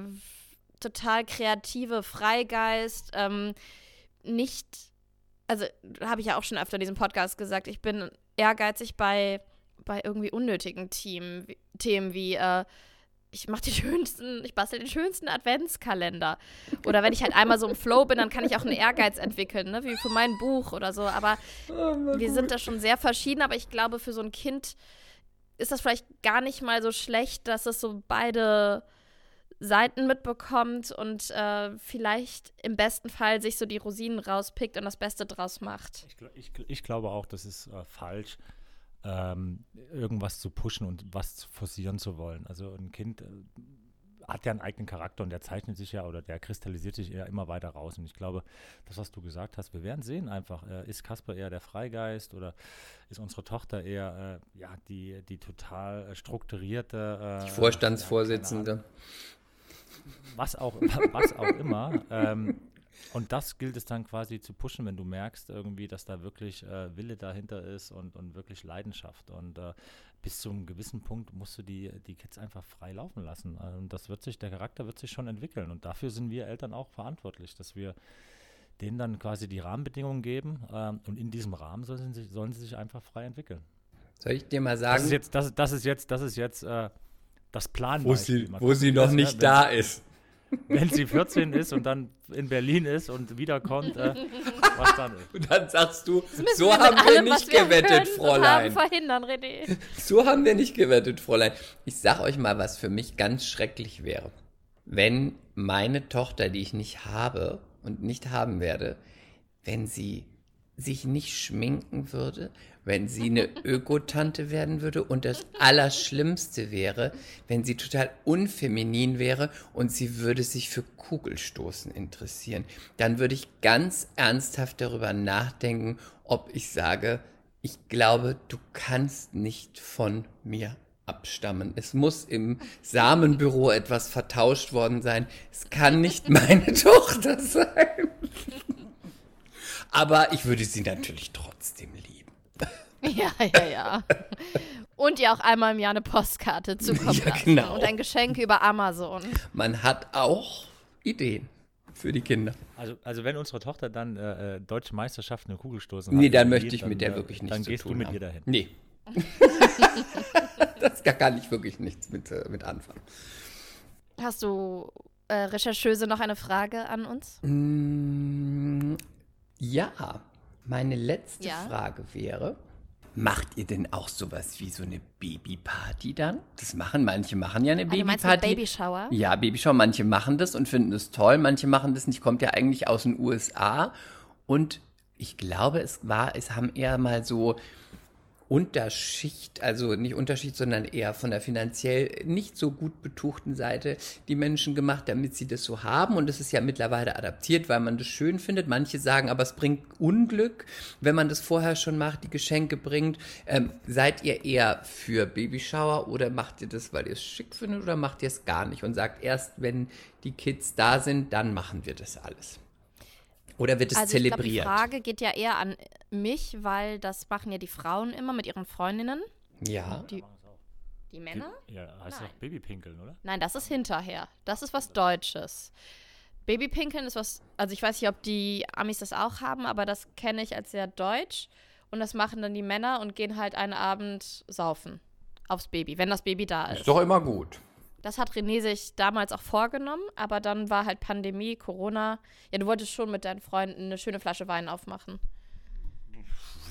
total kreative Freigeist. Ähm, nicht, also habe ich ja auch schon öfter in diesem Podcast gesagt, ich bin ehrgeizig bei bei irgendwie unnötigen Themen, Themen wie äh, ich mache die *laughs* schönsten, ich bastel den schönsten Adventskalender. Oder wenn ich halt einmal so im Flow bin, dann kann ich auch einen Ehrgeiz entwickeln, ne? wie für mein Buch oder so. Aber *laughs* oh, wir sind da schon sehr verschieden, aber ich glaube, für so ein Kind ist das vielleicht gar nicht mal so schlecht, dass es so beide Seiten mitbekommt und äh, vielleicht im besten Fall sich so die Rosinen rauspickt und das Beste draus macht. Ich, ich, ich glaube auch, das ist äh, falsch, ähm, irgendwas zu pushen und was zu forcieren zu wollen. Also ein Kind äh, hat ja einen eigenen Charakter und der zeichnet sich ja oder der kristallisiert sich ja immer weiter raus. Und ich glaube, das, was du gesagt hast, wir werden sehen einfach, äh, ist Kasper eher der Freigeist oder ist unsere Tochter eher äh, ja, die, die total strukturierte äh, die Vorstandsvorsitzende. Ja, was auch, *laughs* was auch immer. Ähm, und das gilt es dann quasi zu pushen, wenn du merkst irgendwie, dass da wirklich äh, Wille dahinter ist und, und wirklich Leidenschaft. Und äh, bis zu einem gewissen Punkt musst du die, die Kids einfach frei laufen lassen. Und das wird sich, der Charakter wird sich schon entwickeln. Und dafür sind wir Eltern auch verantwortlich, dass wir denen dann quasi die Rahmenbedingungen geben. Ähm, und in diesem Rahmen sollen sie, sollen sie sich einfach frei entwickeln. Soll ich dir mal sagen? Das ist jetzt, das, das ist jetzt, das ist jetzt äh, das Plan. Wo sie, wo sie noch nicht ne, da ist. Wenn sie 14 ist und dann in Berlin ist und wiederkommt, äh, was dann ist. Und dann sagst du, so haben wir nicht gewettet, Fräulein. verhindern, René. *laughs* So haben wir nicht gewettet, Fräulein. Ich sag euch mal, was für mich ganz schrecklich wäre. Wenn meine Tochter, die ich nicht habe und nicht haben werde, wenn sie sich nicht schminken würde, wenn sie eine Ökotante werden würde und das Allerschlimmste wäre, wenn sie total unfeminin wäre und sie würde sich für Kugelstoßen interessieren. Dann würde ich ganz ernsthaft darüber nachdenken, ob ich sage, ich glaube, du kannst nicht von mir abstammen. Es muss im Samenbüro etwas vertauscht worden sein. Es kann nicht *laughs* meine Tochter sein. Aber ich würde sie natürlich trotzdem lieben. Ja, ja, ja. Und ihr auch einmal im Jahr eine Postkarte zukommen ja, lassen. Genau. Und ein Geschenk über Amazon. Man hat auch Ideen für die Kinder. Also, also wenn unsere Tochter dann äh, äh deutsche Meisterschaften in Kugelstoßen Nee, dann möchte ich dann, mit der äh, wirklich nichts Dann gehst du mit haben. ihr dahin. Nee. *laughs* das kann ich wirklich nichts mit, äh, mit anfangen. Hast du äh, Rechercheuse noch eine Frage an uns? Mm, ja. Meine letzte ja? Frage wäre, macht ihr denn auch sowas wie so eine Babyparty dann? Das machen manche machen ja eine also Babyparty. Babyshower? Ja, Babyshower, manche machen das und finden es toll, manche machen das nicht, kommt ja eigentlich aus den USA und ich glaube, es war, es haben eher mal so Unterschicht, also nicht Unterschicht, sondern eher von der finanziell nicht so gut betuchten Seite die Menschen gemacht, damit sie das so haben. Und es ist ja mittlerweile adaptiert, weil man das schön findet. Manche sagen, aber es bringt Unglück, wenn man das vorher schon macht, die Geschenke bringt. Ähm, seid ihr eher für Babyshower oder macht ihr das, weil ihr es schick findet oder macht ihr es gar nicht und sagt erst, wenn die Kids da sind, dann machen wir das alles? Oder wird es also zelebriert? Ich glaub, die Frage geht ja eher an mich, weil das machen ja die Frauen immer mit ihren Freundinnen. Ja. Die, die Männer? Ja, heißt Nein. doch Babypinkeln, oder? Nein, das ist hinterher. Das ist was Deutsches. Babypinkeln ist was, also ich weiß nicht, ob die Amis das auch haben, aber das kenne ich als sehr deutsch. Und das machen dann die Männer und gehen halt einen Abend saufen aufs Baby, wenn das Baby da ist. Ist doch immer gut. Das hat René sich damals auch vorgenommen, aber dann war halt Pandemie, Corona. Ja, du wolltest schon mit deinen Freunden eine schöne Flasche Wein aufmachen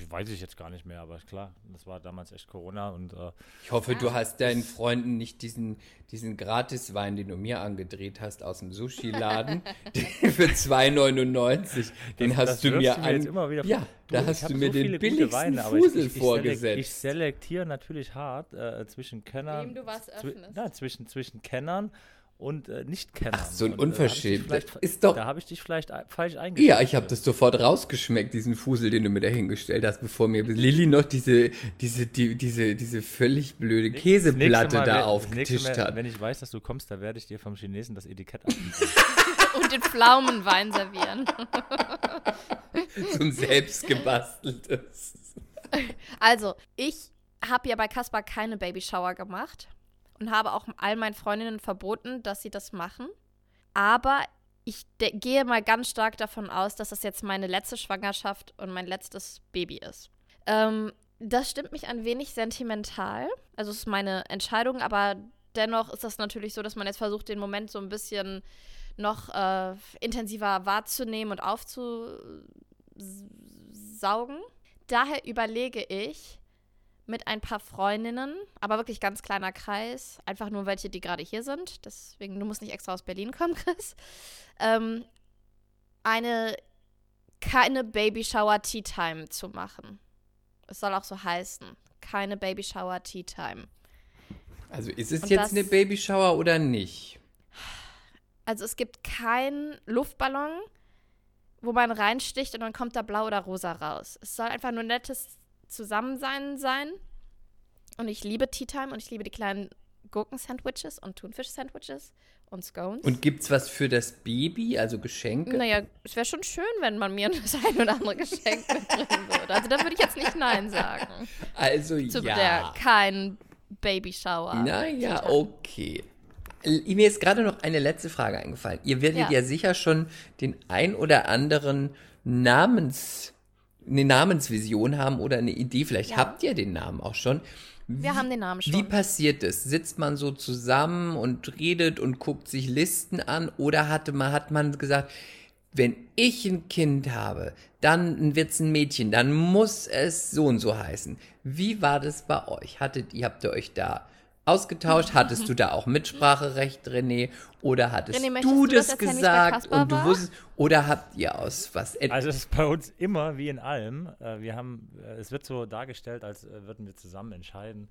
weiß ich jetzt gar nicht mehr, aber klar, das war damals echt Corona und äh, Ich hoffe, du hast deinen Freunden nicht diesen, diesen Gratiswein, den du mir angedreht hast aus dem Sushi-Laden, *laughs* für 2,99. Den das, hast das du mir an. Immer wieder ja, du, da hast du mir so den billigsten Weine, Fusel ich, ich, vorgesetzt. Ich selektiere natürlich hart äh, zwischen Kennern. Wem du was öffnest. Na, zwischen, zwischen Kennern und äh, nicht kennen. Ach, so ein und, Unverschämt. Äh, ist doch. Da habe ich dich vielleicht falsch eingeschätzt. Ja, ich habe das sofort rausgeschmeckt, diesen Fusel, den du mir da hingestellt hast, bevor mir Lilly noch diese, diese, die, diese, diese völlig blöde Käseplatte Mal, da aufgetischt hat. Wenn ich weiß, dass du kommst, da werde ich dir vom Chinesen das Etikett *laughs* abnehmen. und den Pflaumenwein servieren. *laughs* so ein selbstgebasteltes. Also, ich habe ja bei Kaspar keine Babyshower gemacht und habe auch all meinen Freundinnen verboten, dass sie das machen. Aber ich gehe mal ganz stark davon aus, dass das jetzt meine letzte Schwangerschaft und mein letztes Baby ist. Ähm, das stimmt mich ein wenig sentimental. Also es ist meine Entscheidung, aber dennoch ist das natürlich so, dass man jetzt versucht, den Moment so ein bisschen noch äh, intensiver wahrzunehmen und aufzusaugen. Daher überlege ich, mit ein paar Freundinnen, aber wirklich ganz kleiner Kreis. Einfach nur welche, die gerade hier sind. Deswegen, du musst nicht extra aus Berlin kommen, *laughs* Chris. Ähm, eine, keine Baby Shower Tea Time zu machen. Es soll auch so heißen. Keine Baby Shower Tea Time. Also ist es Und jetzt das- eine Babyshower oder nicht? Also es gibt keinen Luftballon, wo man reinsticht und dann kommt da blau oder rosa raus. Es soll einfach nur nettes Zusammensein sein. Und ich liebe Tea Time und ich liebe die kleinen Gurken-Sandwiches und Thunfisch-Sandwiches und Scones. Und gibt's was für das Baby, also Geschenke? naja, es wäre schon schön, wenn man mir *laughs* das ein oder andere Geschenk mitbringen würde. Also da würde ich jetzt nicht Nein sagen. Also Zu ja. der kein Babyshower. Naja, okay. Mir ist gerade noch eine letzte Frage eingefallen. Ihr werdet ja, Ja. sicher schon den ein oder anderen Namens, eine Namensvision haben oder eine Idee. Vielleicht Ja. habt ihr den Namen auch schon. Wir haben den Namen schon. Wie passiert es? Sitzt man so zusammen und redet und guckt sich Listen an oder hatte man, hat man gesagt, wenn ich ein Kind habe, dann wird's ein Mädchen, dann muss es so und so heißen. Wie war das bei euch? Hattet ihr, habt ihr euch da ausgetauscht? *laughs* Hattest du da auch Mitspracherecht, René? Oder hattest René, du du das das gesagt und du wusstest, oder habt ihr aus was? Also es ist bei uns immer wie in allem. Äh, Wir haben, äh, es wird so dargestellt, als äh, würden wir zusammen entscheiden.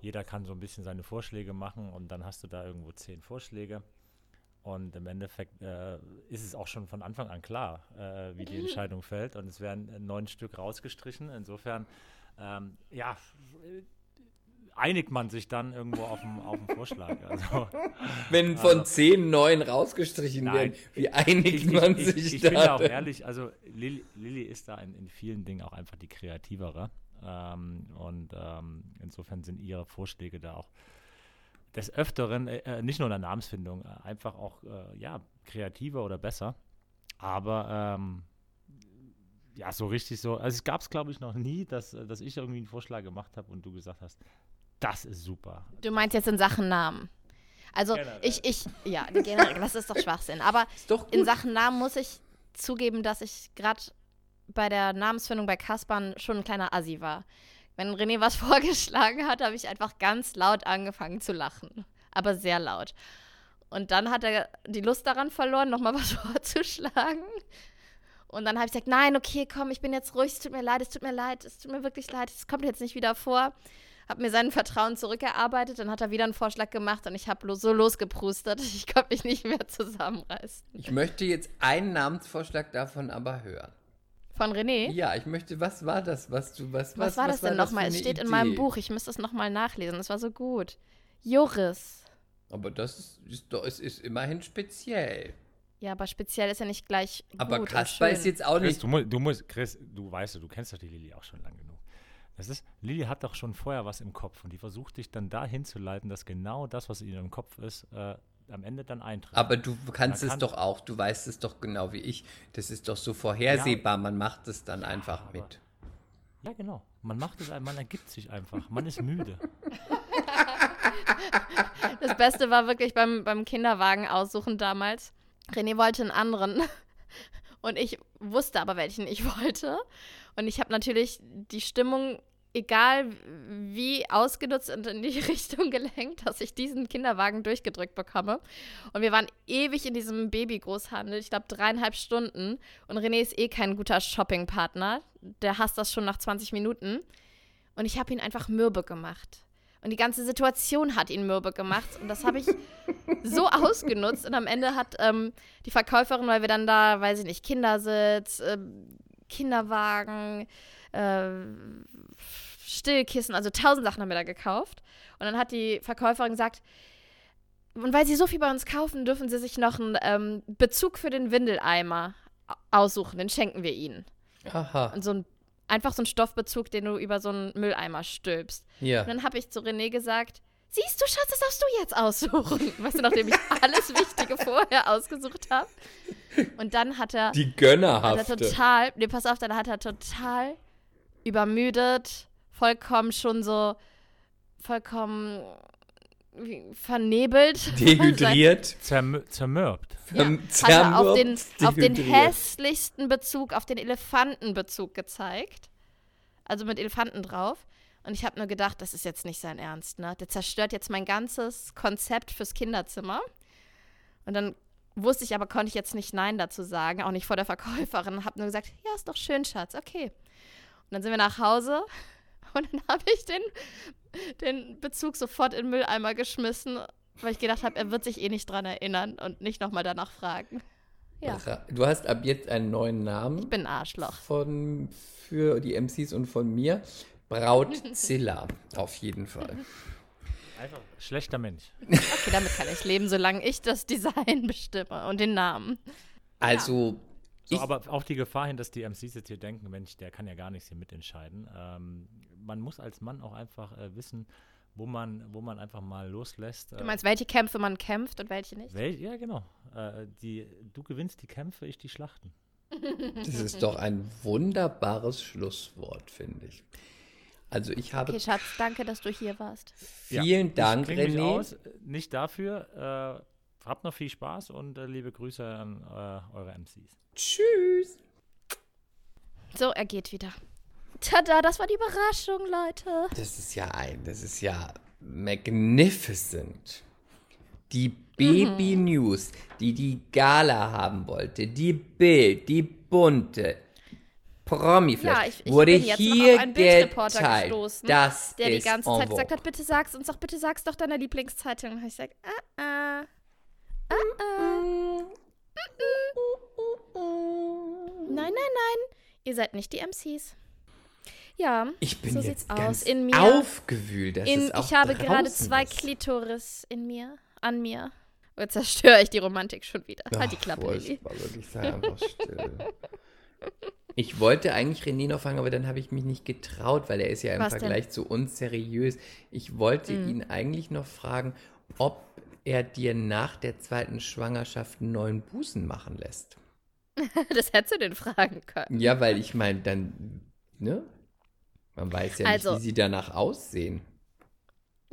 Jeder kann so ein bisschen seine Vorschläge machen und dann hast du da irgendwo zehn Vorschläge. Und im Endeffekt äh, ist es auch schon von Anfang an klar, äh, wie die Entscheidung fällt. Und es werden neun Stück rausgestrichen. Insofern, ähm, ja, einigt man sich dann irgendwo auf den auf den Vorschlag. Also, wenn von zehn neun rausgestrichen Nein. werden, wie einigt ich, man ich, sich ich, ich da? bin da auch ehrlich, also Lilly, Lilly ist da in, in vielen Dingen auch einfach die kreativere. Ähm, und ähm, insofern sind ihre Vorschläge da auch des Öfteren, äh, äh, nicht nur in der Namensfindung, äh, einfach auch äh, ja, kreativer oder besser. Aber ähm, ja, so richtig so, also es gab es glaube ich noch nie, dass, äh, dass ich irgendwie einen Vorschlag gemacht habe und du gesagt hast, das ist super. Du meinst jetzt in Sachen Namen. Also Generell. ich, ich, ja, generell, das ist doch Schwachsinn. Aber *laughs* doch in Sachen Namen muss ich zugeben, dass ich gerade bei der Namensfindung bei Kaspern schon ein kleiner Assi war. Wenn René was *laughs* vorgeschlagen hat, habe ich einfach ganz laut angefangen zu lachen. Aber sehr laut. Und dann hat er die Lust daran verloren, nochmal was *laughs* vorzuschlagen. Und dann habe ich gesagt, nein, okay, komm, ich bin jetzt ruhig, es tut mir leid, es tut mir leid, es tut mir wirklich leid, es kommt jetzt nicht wieder vor. Habe mir sein Vertrauen zurückerarbeitet, dann hat er wieder einen Vorschlag gemacht und ich habe lo so losgeprustet, *laughs* ich konnte mich nicht mehr zusammenreißen. Ich möchte jetzt einen Namensvorschlag davon aber hören. Von René? Ja, ich möchte, was war das, was du, was, Was, war das denn nochmal? Es steht in meinem Idee? Buch, ich müsste es nochmal nachlesen, es war so gut. Joris. Aber das ist, ist ist immerhin speziell. Ja, aber speziell ist ja nicht gleich Aber gut Kasper und ist jetzt auch Chris, nicht. du, du musst, Chris, du weißt, du kennst doch die Lilly auch schon lang genug. Das ist, Lilly hat doch schon vorher was im Kopf und die versucht dich dann dahin zu leiten, dass genau das, was in ihrem Kopf ist, äh, am Ende dann eintritt. Aber du kannst Man es kann- doch auch, du weißt es doch genau wie ich. Das ist doch so vorhersehbar, man macht es dann einfach aber- mit. ja, genau. Man macht es, man ergibt sich einfach. Man ist müde. *laughs* Das Beste war wirklich beim, beim Kinderwagen aussuchen damals. René wollte einen anderen und ich wusste aber, welchen ich wollte. Und ich habe natürlich die Stimmung, egal wie ausgenutzt und in die *laughs* Richtung gelenkt, dass ich diesen Kinderwagen durchgedrückt bekomme. Und wir waren ewig in diesem Babygroßhandel, ich glaube dreieinhalb Stunden. Und René ist eh kein guter Shoppingpartner. Der hasst das schon nach 20 Minuten. Und ich habe ihn einfach mürbe gemacht. Und die ganze Situation hat ihn mürbe gemacht. Und das habe ich so *laughs* ausgenutzt. Und am Ende hat ähm, die Verkäuferin, weil wir dann da, weiß ich nicht, Kindersitz, ähm, Kinderwagen, äh, Stillkissen, also tausend Sachen haben wir da gekauft. Und dann hat die Verkäuferin gesagt, und weil sie so viel bei uns kaufen, dürfen sie sich noch einen ähm, Bezug für den Windeleimer au- aussuchen. Den schenken wir ihnen. Aha, Und so ein, einfach so ein Stoffbezug, den du über so einen Mülleimer stülpst. ja. Und dann habe ich zu René gesagt, siehst du, Schatz, das darfst du jetzt aussuchen. *laughs* Weißt du, nachdem ich alles Wichtige vorher ausgesucht habe. Und dann hat er, Die hat er Gönnerhafte. total, nee, pass auf, dann hat er total übermüdet, vollkommen schon so, vollkommen vernebelt. *laughs* Dehydriert. Zerm zermürbt. Ja, hat er auf den, zermürbt, auf den hässlichsten Bezug, auf den Elefantenbezug gezeigt. Also mit Elefanten drauf. Und ich habe nur gedacht, das ist jetzt nicht sein Ernst, ne? Der zerstört jetzt mein ganzes Konzept fürs Kinderzimmer. Und dann wusste ich aber, konnte ich jetzt nicht Nein dazu sagen, auch nicht vor der Verkäuferin. Habe nur gesagt, ja, ist doch schön, Schatz, okay. Und dann sind wir nach Hause *laughs* und dann habe ich den, den Bezug sofort in den Mülleimer geschmissen, weil ich gedacht habe, er wird sich eh nicht dran erinnern und nicht nochmal danach fragen. Ja. Du hast ab jetzt einen neuen Namen. Ich bin Arschloch. Von, für die MCs und von mir. Brautzilla, auf jeden Fall. Einfach schlechter Mensch. Okay, damit kann ich leben, solange ich das Design bestimme und den Namen. Also. So, aber auch die Gefahr hin, dass die MCs jetzt hier denken, Mensch, der kann ja gar nichts hier mitentscheiden. Ähm, man muss als Mann auch einfach äh, wissen, wo man, wo man einfach mal loslässt. Du meinst, welche Kämpfe man kämpft und welche nicht? Wel ja, genau. Äh, die, du gewinnst die Kämpfe, ich die Schlachten. Das ist doch ein wunderbares Schlusswort, finde ich. Also ich habe. Okay, Schatz, danke, dass du hier warst. Vielen ja, Dank, ich René. Aus, nicht dafür. Äh, habt noch viel Spaß und äh, liebe Grüße an äh, eure MCs. Tschüss. So, er geht wieder. Tada, das war die Überraschung, Leute. Das ist ja ein, das ist ja magnificent. Die Baby Mhm. News, die die Gala haben wollte, die Bild, die bunte Promiflash, Ja, ich- ich wurde bin jetzt noch hier auf einen Bildreporter geteilt. gestoßen, Das Der die ist ganze Zeit gesagt hat, bitte sag's uns doch, bitte sag's doch deiner Lieblingszeitung. Und ich sag, ah, ah. Ah, ah. Nein, nein, nein. Ihr seid nicht die MCs. Ja, Ich bin so jetzt sieht's aus. In mir. aufgewühlt, dass in, es auch ich habe gerade zwei ist. Klitoris in mir, an mir. Jetzt zerstöre ich die Romantik schon wieder. halt die Ach, Klappe, Lilly. furchtbar, wirklich, sei einfach still. *laughs* Ich wollte eigentlich René noch fragen, aber dann habe ich mich nicht getraut, weil er ist ja im Was denn? Vergleich zu uns seriös. Ich wollte Mhm. ihn eigentlich noch fragen, ob er dir nach der zweiten Schwangerschaft einen neuen Busen machen lässt. *laughs* Das hättest du den fragen können. Ja, weil ich meine, dann, ne? Man weiß ja Also- nicht, wie sie danach aussehen.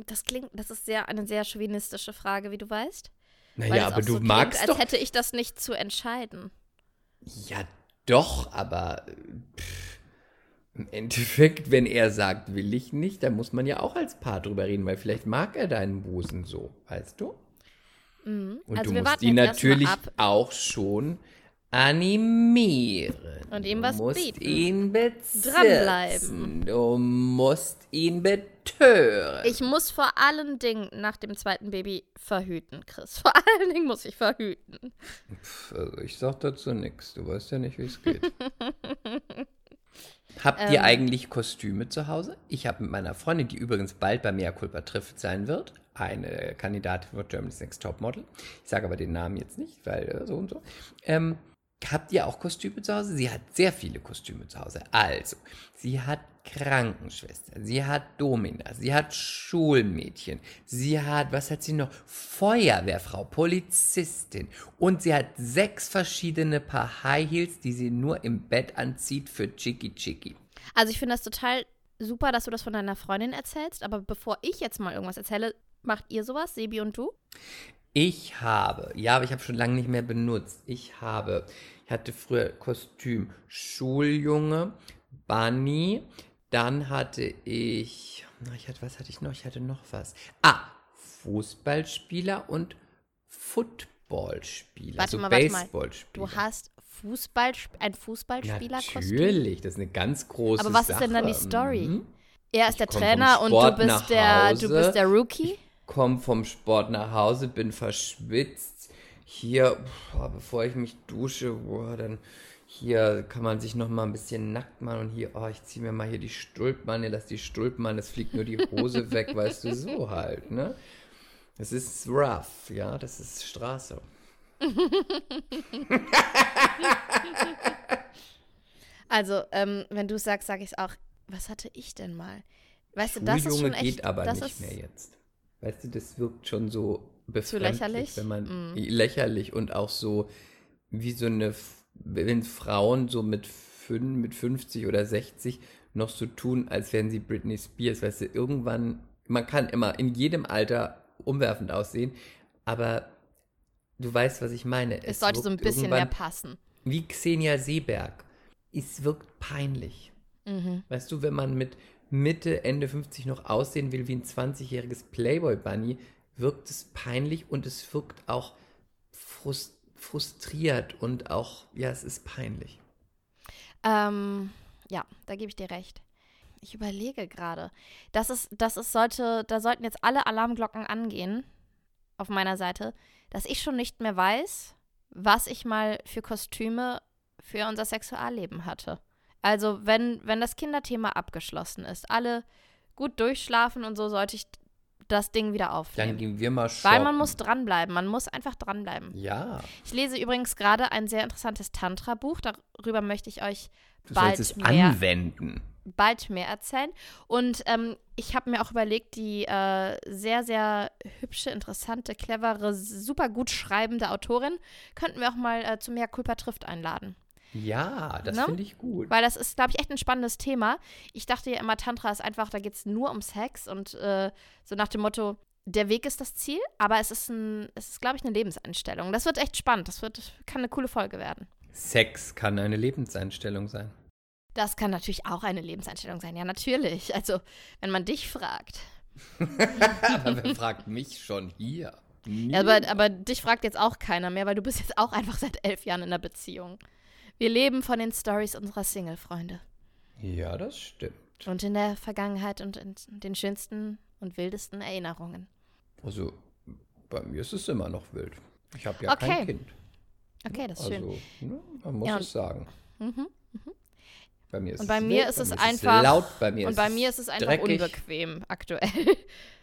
Das klingt, das ist sehr eine sehr chauvinistische Frage, wie du weißt. Naja, aber du so magst klingt, doch. als hätte ich das nicht zu entscheiden. Ja, doch, aber pff, im Endeffekt, wenn er sagt, will ich nicht, dann muss man ja auch als Paar drüber reden, weil vielleicht mag er deinen Busen so, weißt du? Mhm. Und also du musst ihn natürlich auch schon animieren. Und ihm du was musst bieten. ihn bezirzen. Dranbleiben. Du musst ihn betören. Ich muss vor allen Dingen nach dem zweiten Baby verhüten, Chris. Vor allen Dingen muss ich verhüten. Pff, also ich sag dazu nichts. Du weißt ja nicht, wie es geht. *laughs* Habt ihr Ähm. eigentlich Kostüme zu Hause? Ich habe mit meiner Freundin, die übrigens bald bei Mea Culpa trifft sein wird, eine Kandidatin für Germany's Next Topmodel. Ich sage aber den Namen jetzt nicht, weil äh, so und so. Ähm, habt ihr auch Kostüme zu Hause? Sie hat sehr viele Kostüme zu Hause. Also, sie hat Krankenschwester, sie hat Domina, sie hat Schulmädchen, sie hat, was hat sie noch? Feuerwehrfrau, Polizistin und sie hat sechs verschiedene Paar High Heels, die sie nur im Bett anzieht für Chicky Chicky. Also ich finde das total super, dass du das von deiner Freundin erzählst, aber bevor ich jetzt mal irgendwas erzähle, macht ihr sowas, Sebi und du? Ich habe, ja, aber ich habe schon lange nicht mehr benutzt. Ich habe, ich hatte früher Kostüm Schuljunge, Bunny, dann hatte ich, ich hatte, was hatte ich noch? Ich hatte noch was. Ah, Fußballspieler und Footballspieler, Warte also mal, warte mal. Baseballspieler. Du hast Fußball, ein Fußballspielerkostüm. Natürlich, das ist eine ganz große Aber was Sache. ist denn dann die Story? Mhm. Er ist der komm vom Trainer und du bist der, Hause. du bist der Rookie. Komm vom Sport nach Hause, bin verschwitzt. Hier, boah, bevor ich mich dusche, boah, dann hier kann man sich noch mal ein bisschen nackt machen und hier, oh, ich ziehe mir mal hier die Stulpen an, lass die Stulpen an, es fliegt nur die Hose *laughs* weg, weißt du, so halt, ne? Das ist rough, ja, das ist Straße. *laughs* Also, ähm, wenn du sagst, sage ich auch. Was hatte ich denn mal? Weißt du, das ist Schuljunge schon echt. geht aber das nicht ist, mehr jetzt. Weißt du, das wirkt schon so befremdlich, lächerlich? wenn man Mm. lächerlich und auch so wie so eine, wenn Frauen so mit, fün, mit 50 oder 60 noch so tun, als wären sie Britney Spears. Weißt du, irgendwann, man kann immer in jedem Alter umwerfend aussehen, aber du weißt, was ich meine. es sollte so ein bisschen mehr passen. Wie Xenia Seeberg. Es wirkt peinlich. Mhm. Weißt du, wenn man mit, Mitte, Ende 50 noch aussehen will wie ein 20-jähriges Playboy-Bunny, wirkt es peinlich und es wirkt auch frust frustriert und auch, ja, es ist peinlich. Ähm, ja, da gebe ich dir recht. Ich überlege gerade. Das ist, das ist, sollte, da sollten jetzt alle Alarmglocken angehen auf meiner Seite, dass ich schon nicht mehr weiß, was ich mal für Kostüme für unser Sexualleben hatte. Also, wenn, wenn das Kinderthema abgeschlossen ist, alle gut durchschlafen und so, sollte ich das Ding wieder aufnehmen. Dann gehen wir mal shoppen. Weil man muss dranbleiben, man muss einfach dranbleiben. Ja. Ich lese übrigens gerade ein sehr interessantes Tantra-Buch, darüber möchte ich euch Du bald es mehr, anwenden. bald mehr erzählen. Und ähm, ich habe mir auch überlegt, die äh, sehr, sehr hübsche, interessante, clevere, super gut schreibende Autorin könnten wir auch mal äh, zu Mehr Culpa trifft einladen. Ja, das Ne? finde ich gut. Weil das ist, glaube ich, echt ein spannendes Thema. Ich dachte ja immer, Tantra ist einfach, da geht es nur um Sex und äh, so nach dem Motto, der Weg ist das Ziel, aber es ist, ein, es ist, glaube ich, eine Lebenseinstellung. Das wird echt spannend. Das wird, kann eine coole Folge werden. Sex kann eine Lebenseinstellung sein. Das kann natürlich auch eine Lebenseinstellung sein. Ja, natürlich. Also, wenn man dich fragt. *laughs* Aber wer fragt mich schon hier? Ja, aber, aber dich fragt jetzt auch keiner mehr, weil du bist jetzt auch einfach seit elf Jahren in einer Beziehung. Wir leben von den Stories unserer Single-Freunde. Ja, das stimmt. Und in der Vergangenheit und in den schönsten und wildesten Erinnerungen. Also, bei mir ist es immer noch wild. Ich habe ja Okay, kein Kind. Okay, das ist also, schön. ne, man muss Ja, es sagen. Mhm. Bei mir ist Und bei es mir ist bei es mir einfach- laut, bei mir Und ist bei mir ist es einfach dreckig. unbequem aktuell.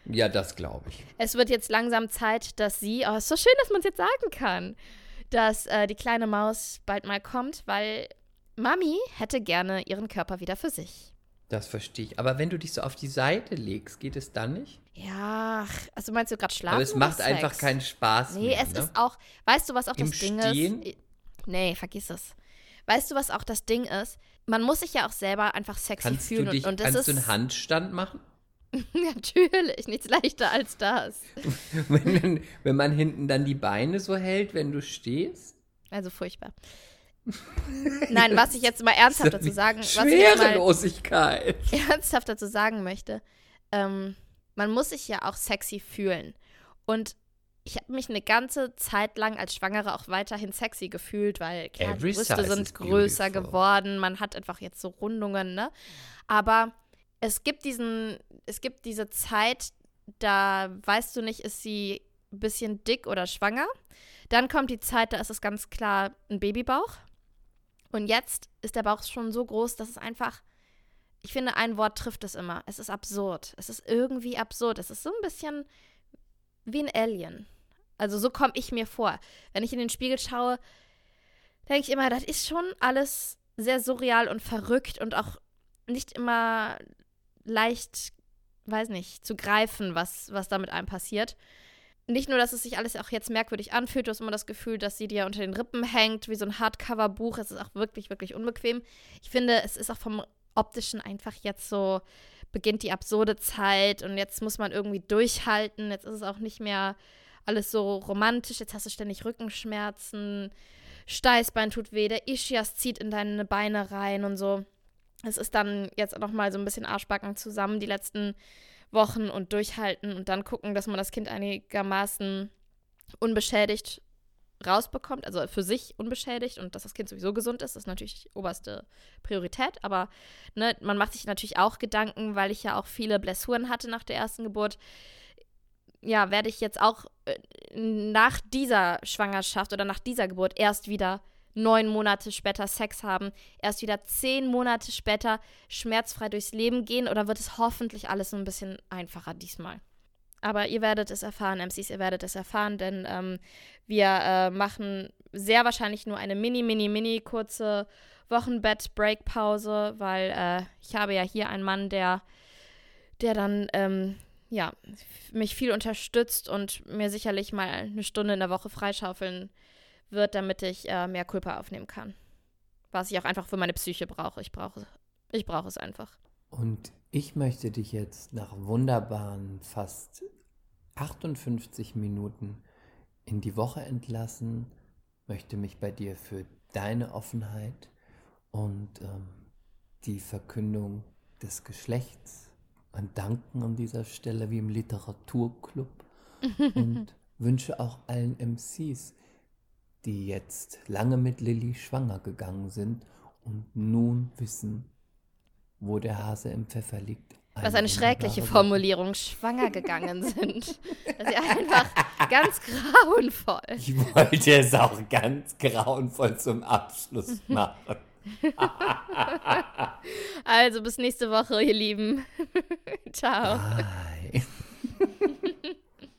Ja, das glaube ich. Es wird jetzt langsam Zeit, dass sie, oh, ist so schön, dass man es jetzt sagen kann, dass äh, die kleine Maus bald mal kommt, weil Mami hätte gerne ihren Körper wieder für sich. Das verstehe ich. Aber wenn du dich so auf die Seite legst, geht es dann nicht? Ja, also meinst du gerade schlafen? Aber es oder macht einfach keinen Spaß Nee, mehr. es ne? ist auch, weißt du, was auch Im das Ding Stehen? ist? Nee, vergiss es. Weißt du, was auch das Ding ist? Man muss sich ja auch selber einfach sexy Kannst fühlen dich, und, und das kannst ist du einen Handstand machen? *laughs* natürlich nichts leichter als das. *laughs* wenn, dann- wenn man hinten dann die Beine so hält, wenn du stehst? Also furchtbar. *laughs* Nein, was ich jetzt mal ernsthaft dazu sagen, was ich mal Schwerelosigkeit. ernsthaft dazu sagen möchte, ähm, man muss sich ja auch sexy fühlen. Und ich habe mich eine ganze Zeit lang als Schwangere auch weiterhin sexy gefühlt, weil klar, die Brüste sind größer beautiful. geworden, man hat einfach jetzt so Rundungen, ne? Aber es gibt diesen, es gibt diese Zeit, da weißt du nicht, ist sie ein bisschen dick oder schwanger. Dann kommt die Zeit, da ist es ganz klar ein Babybauch. Und jetzt ist der Bauch schon so groß, dass es einfach, ich finde, ein Wort trifft es immer. Es ist absurd. Es ist irgendwie absurd. Es ist so ein bisschen wie ein Alien. Also so komme ich mir vor. Wenn ich in den Spiegel schaue, denke ich immer, das ist schon alles sehr surreal und verrückt und auch nicht immer leicht, weiß nicht, zu greifen, was, was da mit einem passiert. Nicht nur, dass es sich alles auch jetzt merkwürdig anfühlt, du hast immer das Gefühl, dass sie dir unter den Rippen hängt, wie so ein Hardcover-Buch. Es ist auch wirklich, wirklich unbequem. Ich finde, es ist auch vom Optischen einfach jetzt so, beginnt die absurde Zeit und jetzt muss man irgendwie durchhalten. Jetzt ist es auch nicht mehr alles so romantisch. Jetzt hast du ständig Rückenschmerzen, Steißbein tut weh, der Ischias zieht in deine Beine rein und so. Es ist dann jetzt noch mal so ein bisschen Arschbacken zusammen die letzten Wochen und durchhalten und dann gucken, dass man das Kind einigermaßen unbeschädigt rausbekommt, also für sich unbeschädigt und dass das Kind sowieso gesund ist, ist natürlich oberste Priorität. Aber ne, man macht sich natürlich auch Gedanken, weil ich ja auch viele Blessuren hatte nach der ersten Geburt. Ja, werde ich jetzt auch äh, nach dieser Schwangerschaft oder nach dieser Geburt erst wieder neun Monate später Sex haben, erst wieder zehn Monate später schmerzfrei durchs Leben gehen oder wird es hoffentlich alles ein bisschen einfacher diesmal? Aber ihr werdet es erfahren, MCs, ihr werdet es erfahren, denn ähm, wir äh, machen sehr wahrscheinlich nur eine mini, mini, mini kurze Wochenbett-Break-Pause, weil äh, ich habe ja hier einen Mann, der, der dann ähm, ja, mich viel unterstützt und mir sicherlich mal eine Stunde in der Woche freischaufeln wird, damit ich äh, mehr Kulpa aufnehmen kann. Was ich auch einfach für meine Psyche brauche. Ich brauche, ich brauche es einfach. Und ich möchte dich jetzt nach wunderbaren fast 58 Minuten in die Woche entlassen, möchte mich bei dir für deine Offenheit und ähm, die Verkündung des Geschlechts und danken an dieser Stelle wie im Literaturclub *laughs* und wünsche auch allen MCs, die jetzt lange mit Lilly schwanger gegangen sind und nun wissen, wo der Hase im Pfeffer liegt. Was eine schreckliche Formulierung, schwanger gegangen sind. Das ist ja einfach ganz grauenvoll. Ich wollte es auch ganz grauenvoll zum Abschluss machen. also bis nächste Woche, ihr Lieben. *laughs* Ciao. Bye.